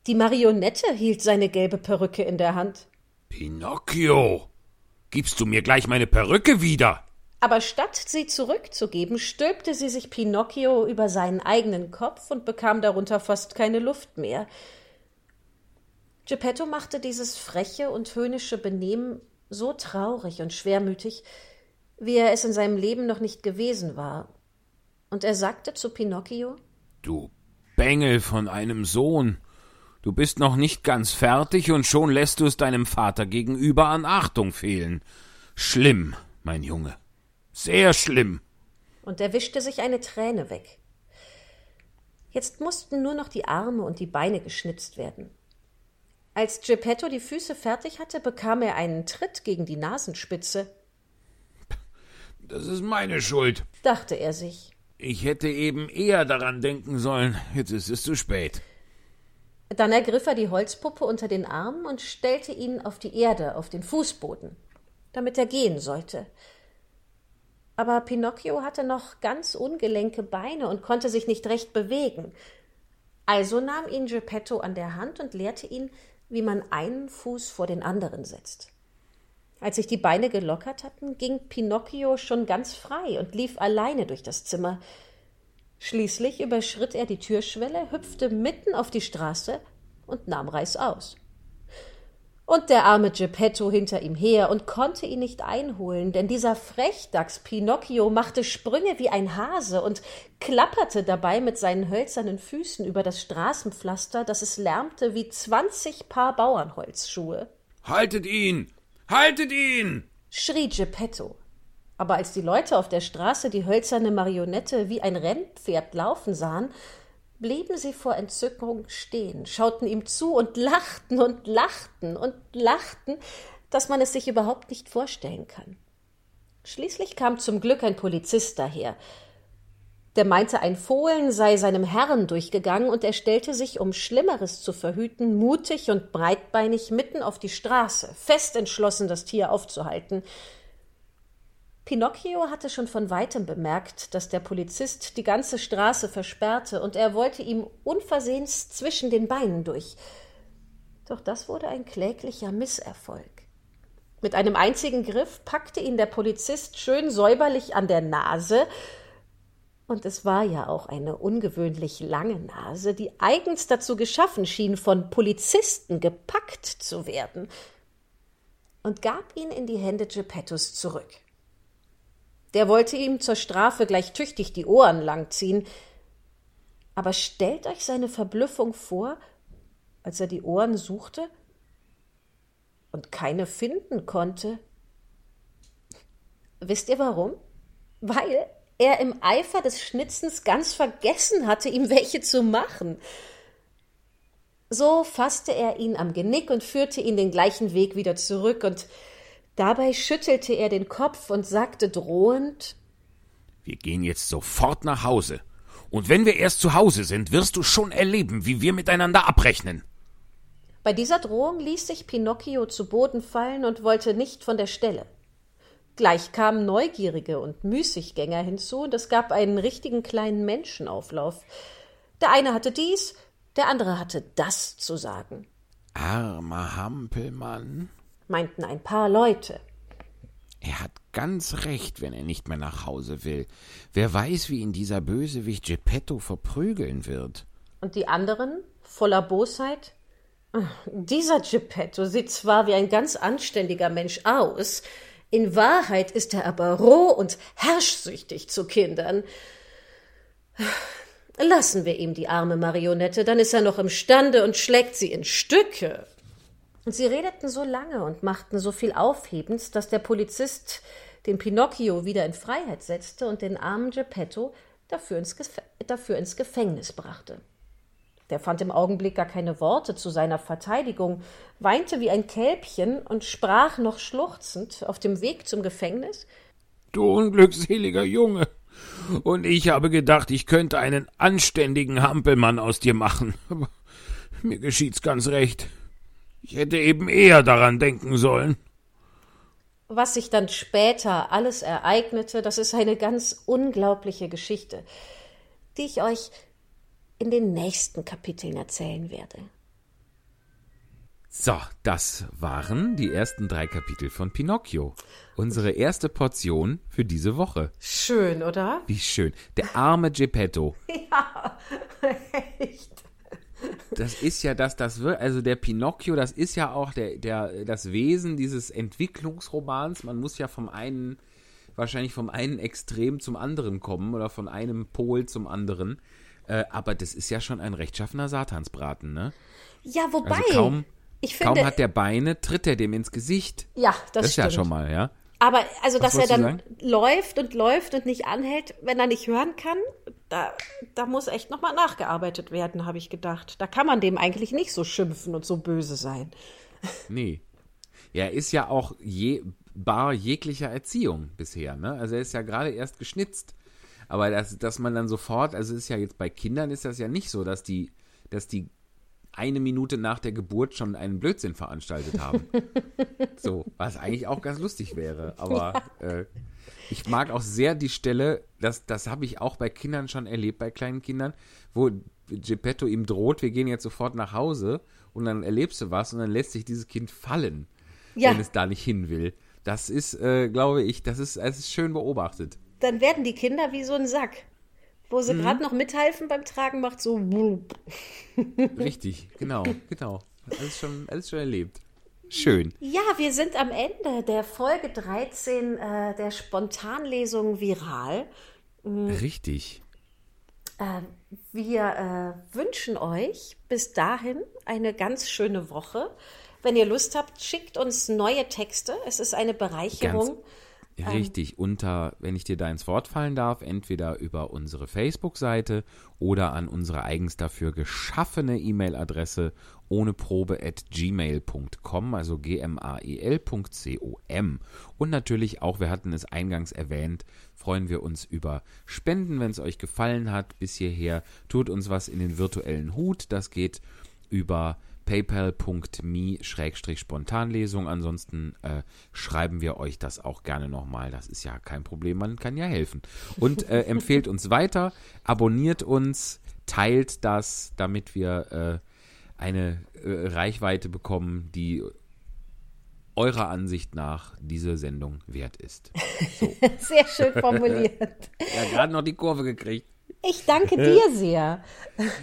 Die Marionette hielt seine gelbe Perücke in der Hand. Pinocchio, gibst du mir gleich meine Perücke wieder? Aber statt sie zurückzugeben, stülpte sie sich Pinocchio über seinen eigenen Kopf und bekam darunter fast keine Luft mehr. Geppetto machte dieses freche und höhnische Benehmen so traurig und schwermütig, wie er es in seinem Leben noch nicht gewesen war. Und er sagte zu Pinocchio Du Bengel von einem Sohn, du bist noch nicht ganz fertig und schon lässt du es deinem Vater gegenüber an Achtung fehlen. Schlimm, mein Junge. Sehr schlimm. Und er wischte sich eine Träne weg. Jetzt mussten nur noch die Arme und die Beine geschnitzt werden. Als Geppetto die Füße fertig hatte, bekam er einen Tritt gegen die Nasenspitze. Das ist meine Schuld, dachte er sich. Ich hätte eben eher daran denken sollen. Jetzt ist es zu spät. Dann ergriff er die Holzpuppe unter den Arm und stellte ihn auf die Erde, auf den Fußboden, damit er gehen sollte. Aber Pinocchio hatte noch ganz ungelenke Beine und konnte sich nicht recht bewegen. Also nahm ihn Geppetto an der Hand und lehrte ihn, wie man einen Fuß vor den anderen setzt. Als sich die Beine gelockert hatten, ging Pinocchio schon ganz frei und lief alleine durch das Zimmer. Schließlich überschritt er die Türschwelle, hüpfte mitten auf die Straße und nahm reißaus. Und der arme Geppetto hinter ihm her und konnte ihn nicht einholen, denn dieser Frechdachs Pinocchio machte Sprünge wie ein Hase und klapperte dabei mit seinen hölzernen Füßen über das Straßenpflaster, dass es lärmte wie zwanzig Paar Bauernholzschuhe. Haltet ihn! Haltet ihn! schrie Geppetto. Aber als die Leute auf der Straße die hölzerne Marionette wie ein Rennpferd laufen sahen, blieben sie vor Entzückung stehen, schauten ihm zu und lachten und lachten und lachten, dass man es sich überhaupt nicht vorstellen kann. Schließlich kam zum Glück ein Polizist daher. Der meinte, ein Fohlen sei seinem Herrn durchgegangen und er stellte sich, um Schlimmeres zu verhüten, mutig und breitbeinig mitten auf die Straße, fest entschlossen, das Tier aufzuhalten. Pinocchio hatte schon von weitem bemerkt, dass der Polizist die ganze Straße versperrte, und er wollte ihm unversehens zwischen den Beinen durch. Doch das wurde ein kläglicher Misserfolg. Mit einem einzigen Griff packte ihn der Polizist schön säuberlich an der Nase, und es war ja auch eine ungewöhnlich lange Nase, die eigens dazu geschaffen schien, von Polizisten gepackt zu werden, und gab ihn in die Hände Geppettos zurück. Der wollte ihm zur Strafe gleich tüchtig die Ohren langziehen. Aber stellt euch seine Verblüffung vor, als er die Ohren suchte und keine finden konnte. Wisst ihr warum? Weil er im Eifer des Schnitzens ganz vergessen hatte, ihm welche zu machen. So fasste er ihn am Genick und führte ihn den gleichen Weg wieder zurück, und Dabei schüttelte er den Kopf und sagte drohend Wir gehen jetzt sofort nach Hause. Und wenn wir erst zu Hause sind, wirst du schon erleben, wie wir miteinander abrechnen. Bei dieser Drohung ließ sich Pinocchio zu Boden fallen und wollte nicht von der Stelle. Gleich kamen Neugierige und Müßiggänger hinzu, und es gab einen richtigen kleinen Menschenauflauf. Der eine hatte dies, der andere hatte das zu sagen. Armer Hampelmann, meinten ein paar Leute. Er hat ganz recht, wenn er nicht mehr nach Hause will. Wer weiß, wie ihn dieser Bösewicht Geppetto verprügeln wird. Und die anderen, voller Bosheit? Dieser Geppetto sieht zwar wie ein ganz anständiger Mensch aus, in Wahrheit ist er aber roh und herrschsüchtig zu Kindern. Lassen wir ihm die arme Marionette, dann ist er noch imstande und schlägt sie in Stücke. Und sie redeten so lange und machten so viel Aufhebens, dass der Polizist den Pinocchio wieder in Freiheit setzte und den armen Geppetto dafür ins, dafür ins Gefängnis brachte. Der fand im Augenblick gar keine Worte zu seiner Verteidigung, weinte wie ein Kälbchen und sprach noch schluchzend auf dem Weg zum Gefängnis Du unglückseliger Junge. Und ich habe gedacht, ich könnte einen anständigen Hampelmann aus dir machen. Aber mir geschieht's ganz recht. Ich hätte eben eher daran denken sollen. Was sich dann später alles ereignete, das ist eine ganz unglaubliche Geschichte, die ich euch in den nächsten Kapiteln erzählen werde. So, das waren die ersten drei Kapitel von Pinocchio. Unsere erste Portion für diese Woche. Schön, oder? Wie schön. Der arme Geppetto. Ja, echt das ist ja das, das wird, also der Pinocchio, das ist ja auch der, der, das Wesen dieses Entwicklungsromans. Man muss ja vom einen, wahrscheinlich vom einen Extrem zum anderen kommen oder von einem Pol zum anderen. Äh, aber das ist ja schon ein rechtschaffener Satansbraten, ne? Ja, wobei. Also kaum, ich finde, kaum hat der Beine, tritt er dem ins Gesicht. Ja, das, das ist stimmt. ja schon mal, ja. Aber also, Was dass er dann läuft und läuft und nicht anhält, wenn er nicht hören kann, da, da muss echt nochmal nachgearbeitet werden, habe ich gedacht. Da kann man dem eigentlich nicht so schimpfen und so böse sein. Nee. Ja, er ist ja auch je, bar jeglicher Erziehung bisher, ne? Also er ist ja gerade erst geschnitzt. Aber dass, dass man dann sofort, also ist ja jetzt bei Kindern ist das ja nicht so, dass die, dass die eine Minute nach der Geburt schon einen Blödsinn veranstaltet haben. so, was eigentlich auch ganz lustig wäre. Aber äh, ich mag auch sehr die Stelle, das, das habe ich auch bei Kindern schon erlebt, bei kleinen Kindern, wo Geppetto ihm droht, wir gehen jetzt sofort nach Hause und dann erlebst du was und dann lässt sich dieses Kind fallen, Ja. wenn es da nicht hin will. Das ist, äh, glaube ich, das ist, das ist schön beobachtet. Dann werden die Kinder wie so ein Sack. Wo Mhm. sie gerade noch mithelfen beim Tragen, macht so. Richtig, genau, genau. Alles schon, alles schon erlebt. Schön. Ja, wir sind am Ende der Folge 13 äh, der Spontanlesung viral. Richtig. Äh, wir äh, wünschen euch bis dahin eine ganz schöne Woche. Wenn ihr Lust habt, schickt uns neue Texte. Es ist eine Bereicherung. Richtig, unter, wenn ich dir da ins Wort fallen darf, entweder über unsere Facebook-Seite oder an unsere eigens dafür geschaffene E-Mail-Adresse ohne Probe at gmail.com, also E gmail.com. Und natürlich auch, wir hatten es eingangs erwähnt, freuen wir uns über Spenden, wenn es euch gefallen hat bis hierher. Tut uns was in den virtuellen Hut, das geht über paypal.me-spontanlesung. Ansonsten äh, schreiben wir euch das auch gerne nochmal. Das ist ja kein Problem, man kann ja helfen. Und äh, empfehlt uns weiter, abonniert uns, teilt das, damit wir äh, eine äh, Reichweite bekommen, die eurer Ansicht nach diese Sendung wert ist. So, Sehr schön formuliert. ja, gerade noch die Kurve gekriegt. Ich danke dir sehr.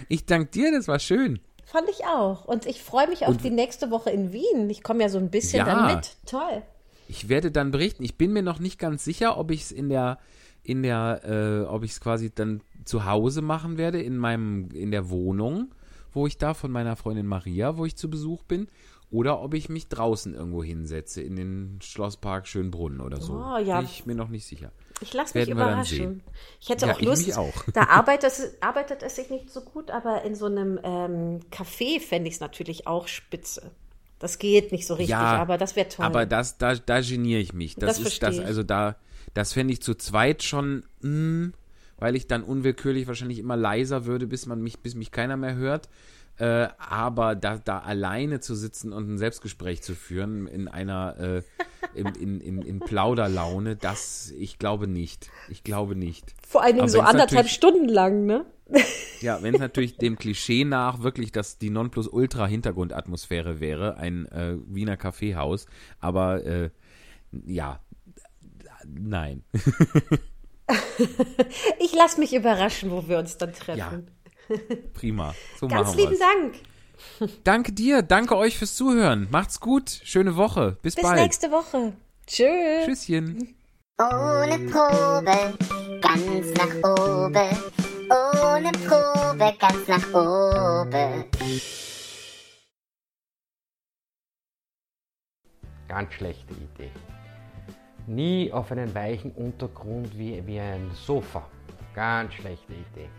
Ich danke dir, das war schön. Fand ich auch. Und ich freue mich auf die nächste Woche in Wien. Ich komme ja so ein bisschen Ja. dann mit. Toll. Ich werde dann berichten. Ich bin mir noch nicht ganz sicher, ob ich es in der, in der, äh, ob ich es quasi dann zu Hause machen werde, in meinem, in der Wohnung, wo ich da von meiner Freundin Maria, wo ich zu Besuch bin, oder ob ich mich draußen irgendwo hinsetze, in den Schlosspark Schönbrunn oder so. Oh, ja. Bin ich mir noch nicht sicher. Ich lasse mich überraschen. Ich hätte Ja, auch Lust. auch. Da arbeitet es, arbeitet es sich nicht so gut, aber in so einem ähm, Café fände ich es natürlich auch spitze. Das geht nicht so richtig, Ja, aber das wäre toll. Aber das, da, da geniere ich mich. Das, Das ist das, also da, das fände ich zu zweit schon, mm, weil ich dann unwillkürlich wahrscheinlich immer leiser würde, bis man mich, bis mich keiner mehr hört. Äh, aber da, da alleine zu sitzen und ein Selbstgespräch zu führen in einer äh, in, in, in, in Plauderlaune, das ich glaube nicht. Ich glaube nicht. Vor allen Dingen Aber so anderthalb Stunden lang, ne? Ja, wenn es natürlich dem Klischee nach wirklich das die Nonplusultra-Hintergrundatmosphäre wäre, ein äh, Wiener Kaffeehaus, aber äh, ja, nein. Ich lasse mich überraschen, wo wir uns dann treffen. Ja, prima. So Ganz machen lieben wir's. Dank. Danke dir, danke euch fürs Zuhören. Macht's gut, schöne Woche. Bis, Bis bald. nächste Woche. Tschüss. Tschüsschen. Ohne Probe, ganz nach oben. Ohne Probe, ganz nach oben. Ganz schlechte Idee. Nie auf einen weichen Untergrund wie, wie ein Sofa. Ganz schlechte Idee.